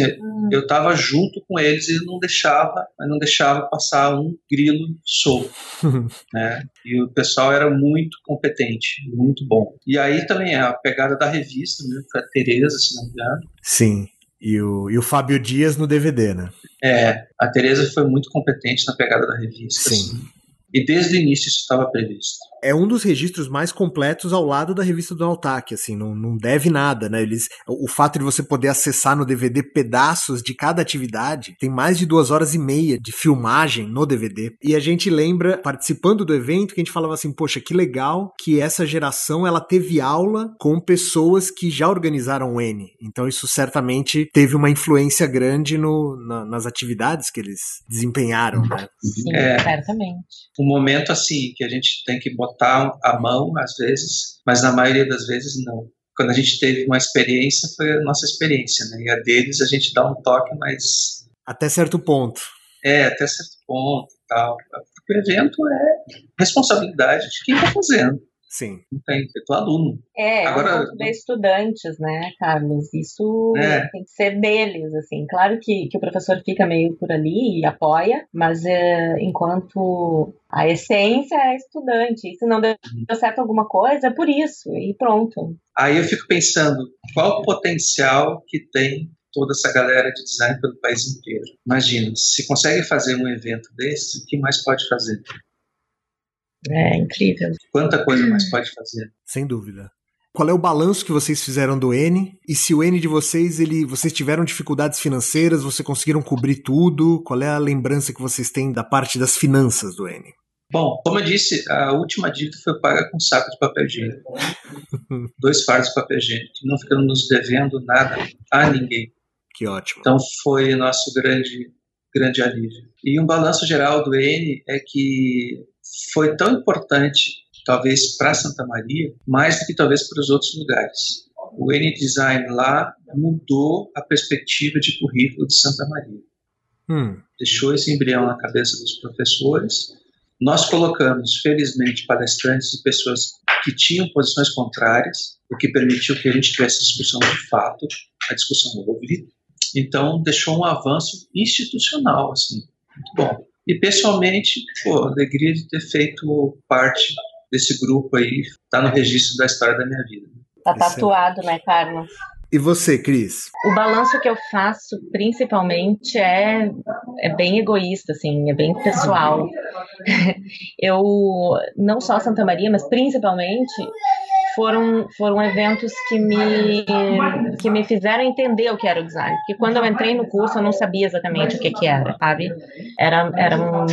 eu estava junto com eles e não deixava, não deixava passar um grilo solto. [LAUGHS] né? E o pessoal era muito competente, muito bom. E aí também a pegada da revista, né? Foi a Tereza, se não me engano. Sim. E o, e o Fábio Dias no DVD, né? É, a Tereza foi muito competente na pegada da revista. Sim. Assim. E desde o início isso estava previsto. É um dos registros mais completos ao lado da revista do Altac, assim, não, não deve nada, né? Eles, o fato de você poder acessar no DVD pedaços de cada atividade, tem mais de duas horas e meia de filmagem no DVD. E a gente lembra, participando do evento, que a gente falava assim, poxa, que legal que essa geração ela teve aula com pessoas que já organizaram o N. Então isso certamente teve uma influência grande no, na, nas atividades que eles desempenharam, né? Sim, é, certamente. Um momento assim que a gente tem que botar a mão às vezes, mas na maioria das vezes não. Quando a gente teve uma experiência, foi a nossa experiência, né? E a deles a gente dá um toque, mas. Até certo ponto. É, até certo ponto e tal. Porque o evento é responsabilidade de quem está fazendo. Sim. Não tem, é do aluno. É, Agora, é um de estudantes, né, Carlos? Isso é. tem que ser deles, assim. Claro que, que o professor fica meio por ali e apoia, mas é, enquanto a essência é estudante. E se não deu certo alguma coisa, é por isso, e pronto. Aí eu fico pensando, qual o potencial que tem toda essa galera de design pelo país inteiro? Imagina, se consegue fazer um evento desse, o que mais pode fazer? É incrível. Quanta coisa mais pode fazer? Sem dúvida. Qual é o balanço que vocês fizeram do N? E se o N de vocês, ele, vocês tiveram dificuldades financeiras, vocês conseguiram cobrir tudo? Qual é a lembrança que vocês têm da parte das finanças do N? Bom, como eu disse, a última dívida foi paga com um saco de papel higiênico. [LAUGHS] Dois fardos de papel higiênico. Não ficamos nos devendo nada a ninguém. Que ótimo. Então foi nosso grande, grande alívio. E um balanço geral do N é que foi tão importante, talvez para Santa Maria, mais do que talvez para os outros lugares. O N-Design lá mudou a perspectiva de currículo de Santa Maria. Hum. Deixou esse embrião na cabeça dos professores. Nós colocamos, felizmente, palestrantes e pessoas que tinham posições contrárias, o que permitiu que a gente tivesse discussão de fato, a discussão houve. Então, deixou um avanço institucional, assim, muito bom. E pessoalmente, pô, alegria de ter feito parte desse grupo aí, tá no registro da história da minha vida. Tá tatuado, né, Carlos? E você, Cris? O balanço que eu faço, principalmente, é, é bem egoísta, assim, é bem pessoal. [LAUGHS] eu, não só Santa Maria, mas principalmente, foram, foram eventos que me, que me fizeram entender o que era o design. Porque quando eu entrei no curso, eu não sabia exatamente o que, que era, sabe? Era, era um,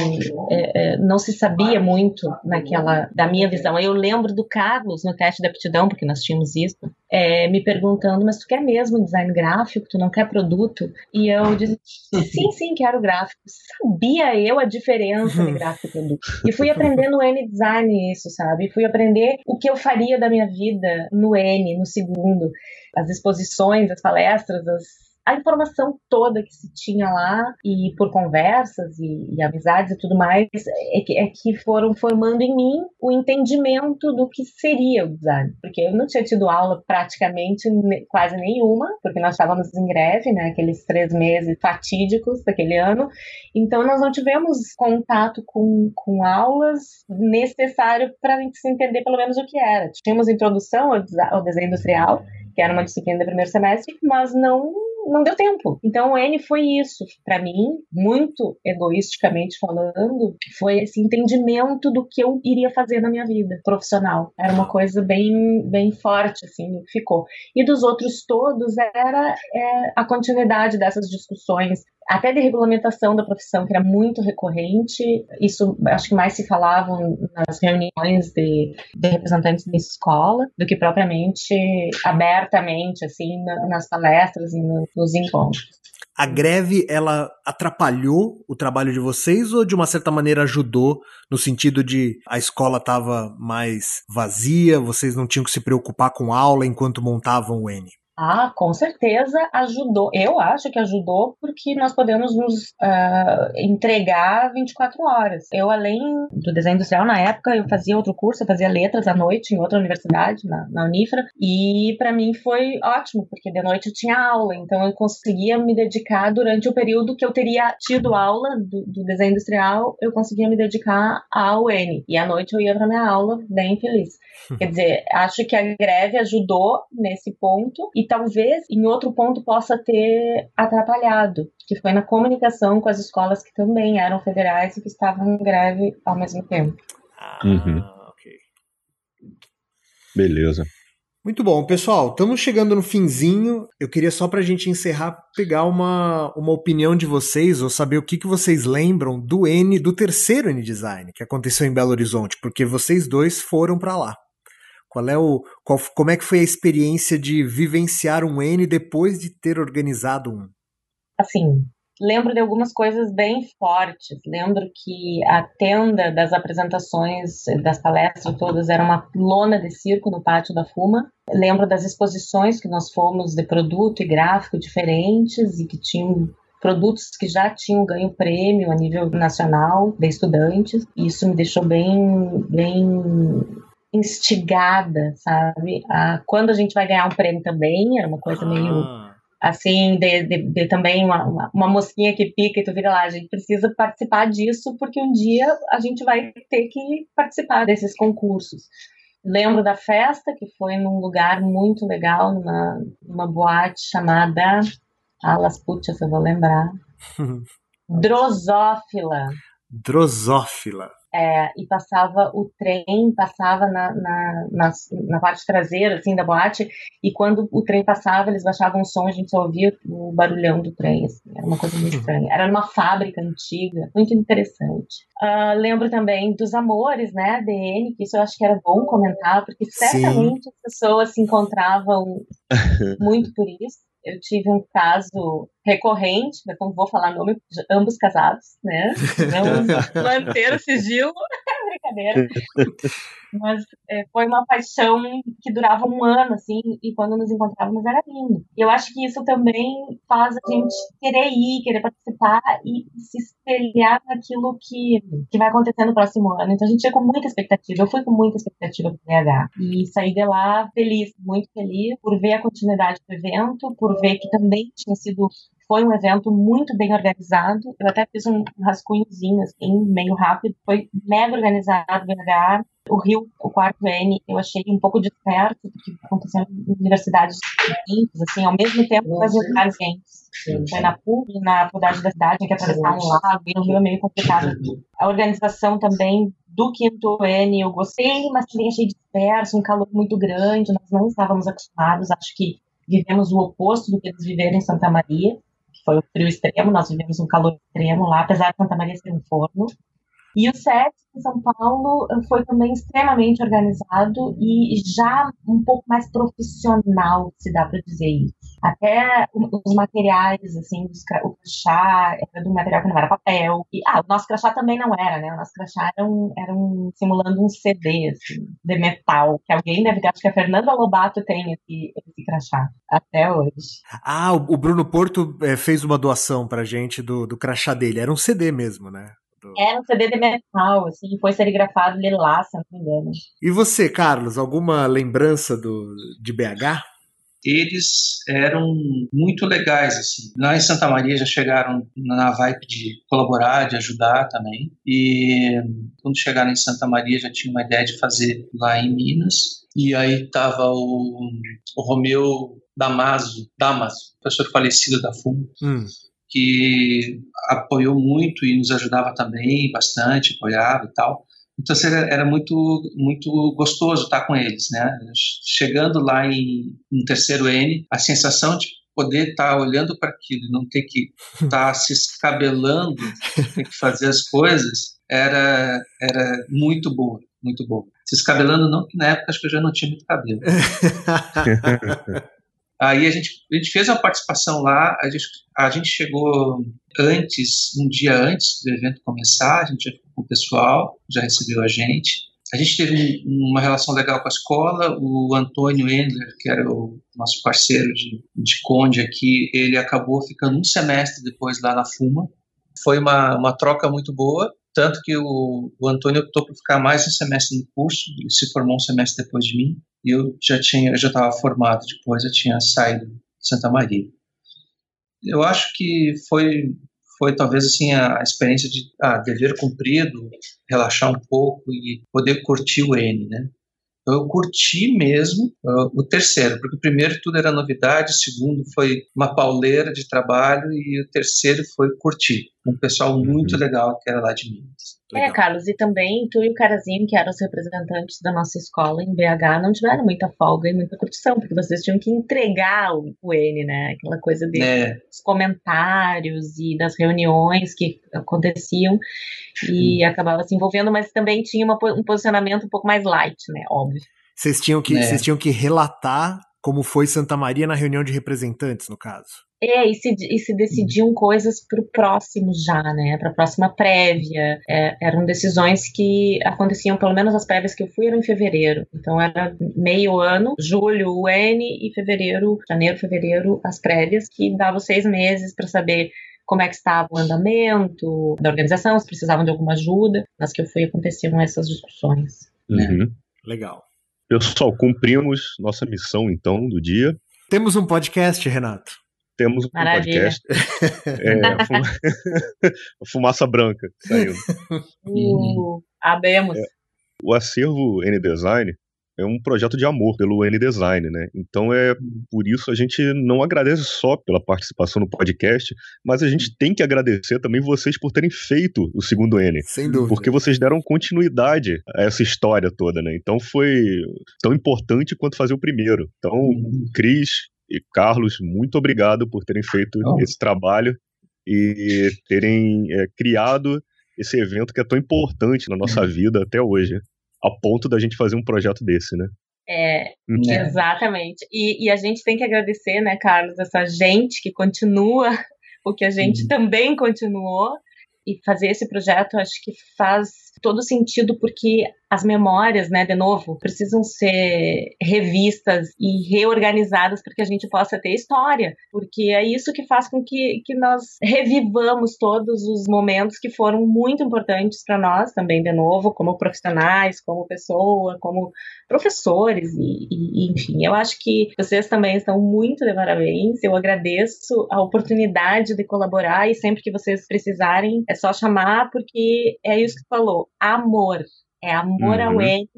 é, é, não se sabia muito naquela, da minha visão. Eu lembro do Carlos no teste de aptidão, porque nós tínhamos isso, é, me perguntando, mas tu quer mesmo design gráfico? Tu não quer produto? E eu disse, sim, sim, quero gráfico. Sabia eu a diferença de gráfico e produto. E fui aprendendo N-Design isso, sabe? Fui aprender o que eu faria da minha vida no N, no segundo. As exposições, as palestras, as a informação toda que se tinha lá e por conversas e, e amizades e tudo mais é que, é que, foram formando em mim o entendimento do que seria o design, porque eu não tinha tido aula praticamente quase nenhuma, porque nós estávamos em greve, né, aqueles três meses fatídicos daquele ano, então nós não tivemos contato com, com aulas necessário para a se entender pelo menos o que era. Tínhamos introdução ao, desenho industrial, que era uma disciplina do primeiro semestre, mas não não deu tempo. Então o N foi isso para mim, muito egoisticamente falando, foi esse entendimento do que eu iria fazer na minha vida profissional. Era uma coisa bem bem forte assim, ficou. E dos outros todos era é, a continuidade dessas discussões até de regulamentação da profissão, que era muito recorrente. Isso acho que mais se falavam nas reuniões de, de representantes da escola do que propriamente abertamente, assim, na, nas palestras e no, nos encontros. A greve, ela atrapalhou o trabalho de vocês ou de uma certa maneira ajudou no sentido de a escola estava mais vazia, vocês não tinham que se preocupar com aula enquanto montavam o N? Ah, com certeza ajudou. Eu acho que ajudou porque nós podemos nos uh, entregar 24 horas. Eu, além do desenho industrial, na época, eu fazia outro curso, eu fazia letras à noite em outra universidade, na, na Unifra, e para mim foi ótimo, porque de noite eu tinha aula, então eu conseguia me dedicar durante o período que eu teria tido aula do, do desenho industrial, eu conseguia me dedicar ao N. E à noite eu ia para minha aula bem feliz. [LAUGHS] Quer dizer, acho que a greve ajudou nesse ponto e talvez em outro ponto possa ter atrapalhado, que foi na comunicação com as escolas que também eram federais e que estavam em greve ao mesmo tempo. Ah, uhum. ok. Beleza. Muito bom, pessoal. Estamos chegando no finzinho. Eu queria só para a gente encerrar pegar uma, uma opinião de vocês ou saber o que, que vocês lembram do N do terceiro N Design que aconteceu em Belo Horizonte, porque vocês dois foram para lá. Qual é o qual, como é que foi a experiência de vivenciar um N depois de ter organizado um? Assim, lembro de algumas coisas bem fortes. Lembro que a tenda das apresentações, das palestras todas, era uma lona de circo no pátio da Fuma. Lembro das exposições que nós fomos de produto e gráfico diferentes e que tinham produtos que já tinham ganho prêmio a nível nacional de estudantes. Isso me deixou bem, bem instigada, sabe? A, quando a gente vai ganhar um prêmio também, era uma coisa ah. meio assim, de, de, de também uma, uma, uma, mosquinha que pica e tu vira lá, a gente precisa participar disso porque um dia a gente vai ter que participar desses concursos. Lembro da festa, que foi num lugar muito legal, numa, numa boate chamada Alas Putas, eu vou lembrar. [LAUGHS] Drosófila. Drosófila. É, e passava o trem, passava na, na, na, na, parte traseira, assim, da boate, e quando o trem passava, eles baixavam o som, a gente só ouvia o barulhão do trem, assim, era uma coisa muito estranha. Era numa fábrica antiga, muito interessante. Uh, lembro também dos amores, né, DN, que isso eu acho que era bom comentar, porque certamente Sim. as pessoas se encontravam [LAUGHS] muito por isso eu tive um caso recorrente, mas não vou falar nome, ambos casados, né? Vamos manter o sigilo. Brincadeira. Mas é, foi uma paixão que durava um ano, assim, e quando nos encontrávamos era lindo. E eu acho que isso também faz a gente querer ir, querer participar e se espelhar naquilo que, que vai acontecer no próximo ano. Então a gente ia com muita expectativa, eu fui com muita expectativa pro BH. E saí de lá feliz, muito feliz, por ver a continuidade do evento, por ver que também tinha sido foi um evento muito bem organizado. Eu até fiz um rascunhozinho, assim, meio rápido. Foi mega organizado, BH. O Rio, o quarto N, eu achei um pouco disperso, porque aconteceu em universidades distintas, assim, ao mesmo tempo fazia vários games. Foi na PUC, na faculdade da cidade, tinha que atravessar um lago, e o Rio é meio complicado. A organização também do quinto N eu gostei, mas também achei disperso, um calor muito grande, nós não estávamos acostumados, acho que vivemos o oposto do que eles viveram em Santa Maria foi o frio extremo, nós vivemos um calor extremo lá, apesar de Santa Maria ser um forno. E o SET em São Paulo eh, foi também extremamente organizado e já um pouco mais profissional, se dá para dizer isso. Até os materiais, assim, o crachá era do material que não era papel. E, ah, o nosso crachá também não era, né? O nosso crachá era, um, era um, simulando um CD, assim, de metal, que alguém deve ter, acho que a Fernanda Lobato tem esse, esse crachá, até hoje. Ah, o Bruno Porto é, fez uma doação pra gente do, do crachá dele, era um CD mesmo, né? Era um CD de metal, assim, foi serigrafado lilás, se não me engano. E você, Carlos, alguma lembrança do, de BH? Eles eram muito legais, assim. Lá em Santa Maria já chegaram na vibe de colaborar, de ajudar também. E quando chegaram em Santa Maria já tinha uma ideia de fazer lá em Minas. E aí tava o, o Romeu Damaso, Damaso, professor falecido da FUM, hum que apoiou muito e nos ajudava também bastante, apoiava e tal. Então era, era muito muito gostoso estar com eles, né? Chegando lá em, no terceiro N, a sensação de poder estar olhando para aquilo não ter que estar [LAUGHS] se escabelando, ter que fazer as coisas, era era muito boa, muito boa. Se escabelando não, que na época acho que eu já não tinha muito cabelo. [LAUGHS] Aí a gente, a gente fez uma participação lá, a gente, a gente chegou antes, um dia antes do evento começar, a gente já ficou com o pessoal, já recebeu a gente. A gente teve um, uma relação legal com a escola, o Antônio Endler, que era o nosso parceiro de, de Conde aqui, ele acabou ficando um semestre depois lá na FUMA. Foi uma, uma troca muito boa, tanto que o, o Antônio optou por ficar mais um semestre no curso, ele se formou um semestre depois de mim, e eu já tinha, eu já estava formado depois, eu tinha saído de Santa Maria. Eu acho que foi foi talvez assim a, a experiência de ah, dever cumprido, relaxar um pouco e poder curtir o N, né? Então eu curti mesmo uh, o terceiro, porque o primeiro tudo era novidade, o segundo foi uma pauleira de trabalho e o terceiro foi curtir. Um pessoal muito uhum. legal que era lá de Minas. É, legal. É, Carlos, e também tu e o Carazinho, que eram os representantes da nossa escola em BH, não tiveram muita folga e muita curtição, porque vocês tinham que entregar o, o N, né? Aquela coisa dos é. comentários e das reuniões que aconteciam e hum. acabava se envolvendo, mas também tinha uma, um posicionamento um pouco mais light, né? Óbvio. Vocês tinham que, é. vocês tinham que relatar como foi Santa Maria na reunião de representantes, no caso. É, e se, e se decidiam coisas para o próximo já, né? Para a próxima prévia. É, eram decisões que aconteciam, pelo menos as prévias que eu fui eram em fevereiro. Então era meio ano, julho o N e fevereiro, janeiro, fevereiro, as prévias, que davam seis meses para saber como é que estava o andamento da organização, se precisavam de alguma ajuda. Nas que eu fui aconteciam essas discussões. Né? Uhum. Legal. Pessoal, cumprimos nossa missão então do dia. Temos um podcast, Renato. Temos um Maravilha. podcast. [LAUGHS] é, fuma... [LAUGHS] fumaça branca saindo. Uh, abemos. É, o acervo N-Design é um projeto de amor pelo N-Design, né? Então é por isso a gente não agradece só pela participação no podcast, mas a gente tem que agradecer também vocês por terem feito o segundo N. Sem dúvida. Porque vocês deram continuidade a essa história toda, né? Então foi tão importante quanto fazer o primeiro. Então, uhum. Cris e Carlos, muito obrigado por terem feito oh. esse trabalho e terem é, criado esse evento que é tão importante na nossa uhum. [LAUGHS] vida até hoje a ponto da gente fazer um projeto desse, né? É, uhum. exatamente. E, e, a gente tem que agradecer, né, Carlos, essa gente que continua [LAUGHS] o que a gente uhum. também continuou. E fazer esse projeto, acho que faz todo sentido, porque as memórias, né, de novo, precisam ser revistas e reorganizadas para que a gente possa ter história, porque é isso que faz com que, que nós revivamos todos os momentos que foram muito importantes para nós também, de novo, como profissionais, como pessoa, como professores, e, e, enfim, eu acho que vocês também estão muito de parabéns, eu agradeço a oportunidade de colaborar e sempre que vocês precisarem é só chamar, porque é isso que falou, amor, é amor uhum. ao N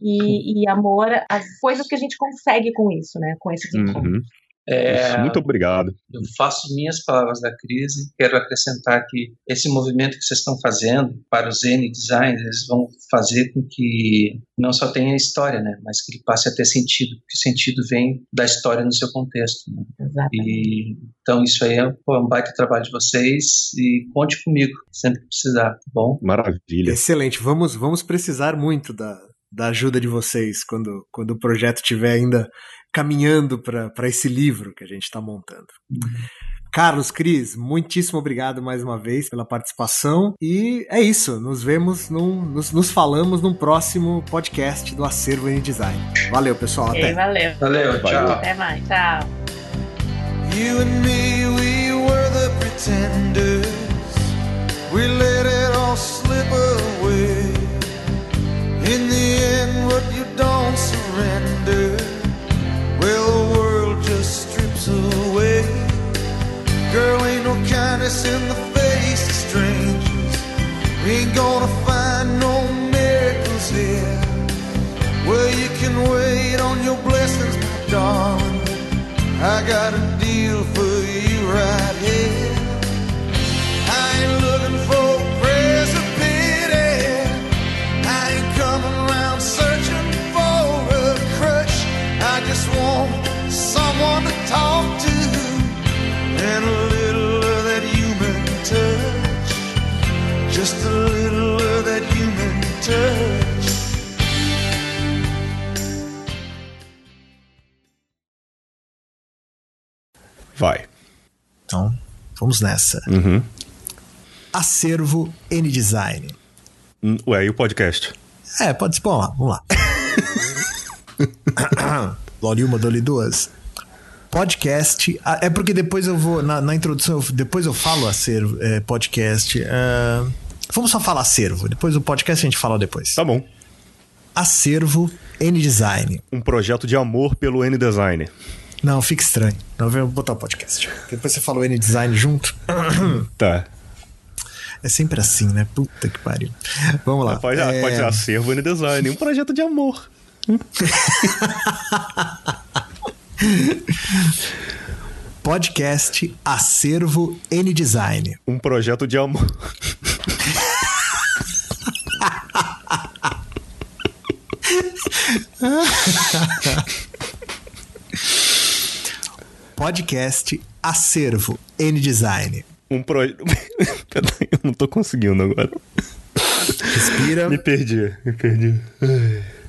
e, e, amor às coisas que a gente consegue com isso, né? Com esses uhum. encontros. É, Muito obrigado. Eu faço minhas palavras da crise. Quero acrescentar que esse movimento que vocês estão fazendo para os N designers, eles vão fazer com que não só tenha história, né, mas que ele passe a ter sentido, porque o sentido vem da história no seu contexto. Né? E, então isso aí é pô, um baita trabalho de vocês e conte comigo sempre que precisar, tá bom? Maravilha. Excelente. Vamos vamos precisar muito da da ajuda de vocês quando, quando o projeto estiver ainda caminhando para esse livro que a gente está montando. Uhum. Carlos, Cris, muitíssimo obrigado mais uma vez pela participação. E é isso. Nos vemos, num, nos, nos falamos num próximo podcast do Acervo em Design. Valeu, pessoal. Até. valeu. Valeu, tchau. Até mais. Tchau. You and me, we were the pretenders. We let it all slip away. In the end, what you don't surrender. Girl, ain't no kindness in the face of strangers. Ain't gonna find no miracles here. Well, you can wait on your blessings, my darling. I got a deal for you right here. I ain't looking for prayers of pity. I ain't coming around searching for a crutch. I just want someone to talk to and a little of that human touch. Just a little of that human touch. Vai. Então, vamos nessa. Uhum. Acervo N-Design. Hum, ué, e o podcast? É, pode ser. Bom, lá, vamos lá. [LAUGHS] Loli uma, Loli duas. Podcast. Ah, é porque depois eu vou. Na, na introdução, eu, depois eu falo acervo, é, podcast. Uh, vamos só falar acervo. Depois o podcast a gente fala depois. Tá bom. Acervo N-Design. Um projeto de amor pelo N-Design. Não, fica estranho. Não, eu vou botar o podcast. Depois você falou N-Design junto. [COUGHS] tá. É sempre assim, né? Puta que pariu. Vamos lá. Pode, é... pode ser acervo N-Design. Um projeto de amor. [LAUGHS] [LAUGHS] Podcast Acervo N Design. Um projeto de amor. Podcast Acervo N Design. Um projeto. [LAUGHS] Peraí, eu não tô conseguindo agora. Respira. Me perdi, me perdi. Ai.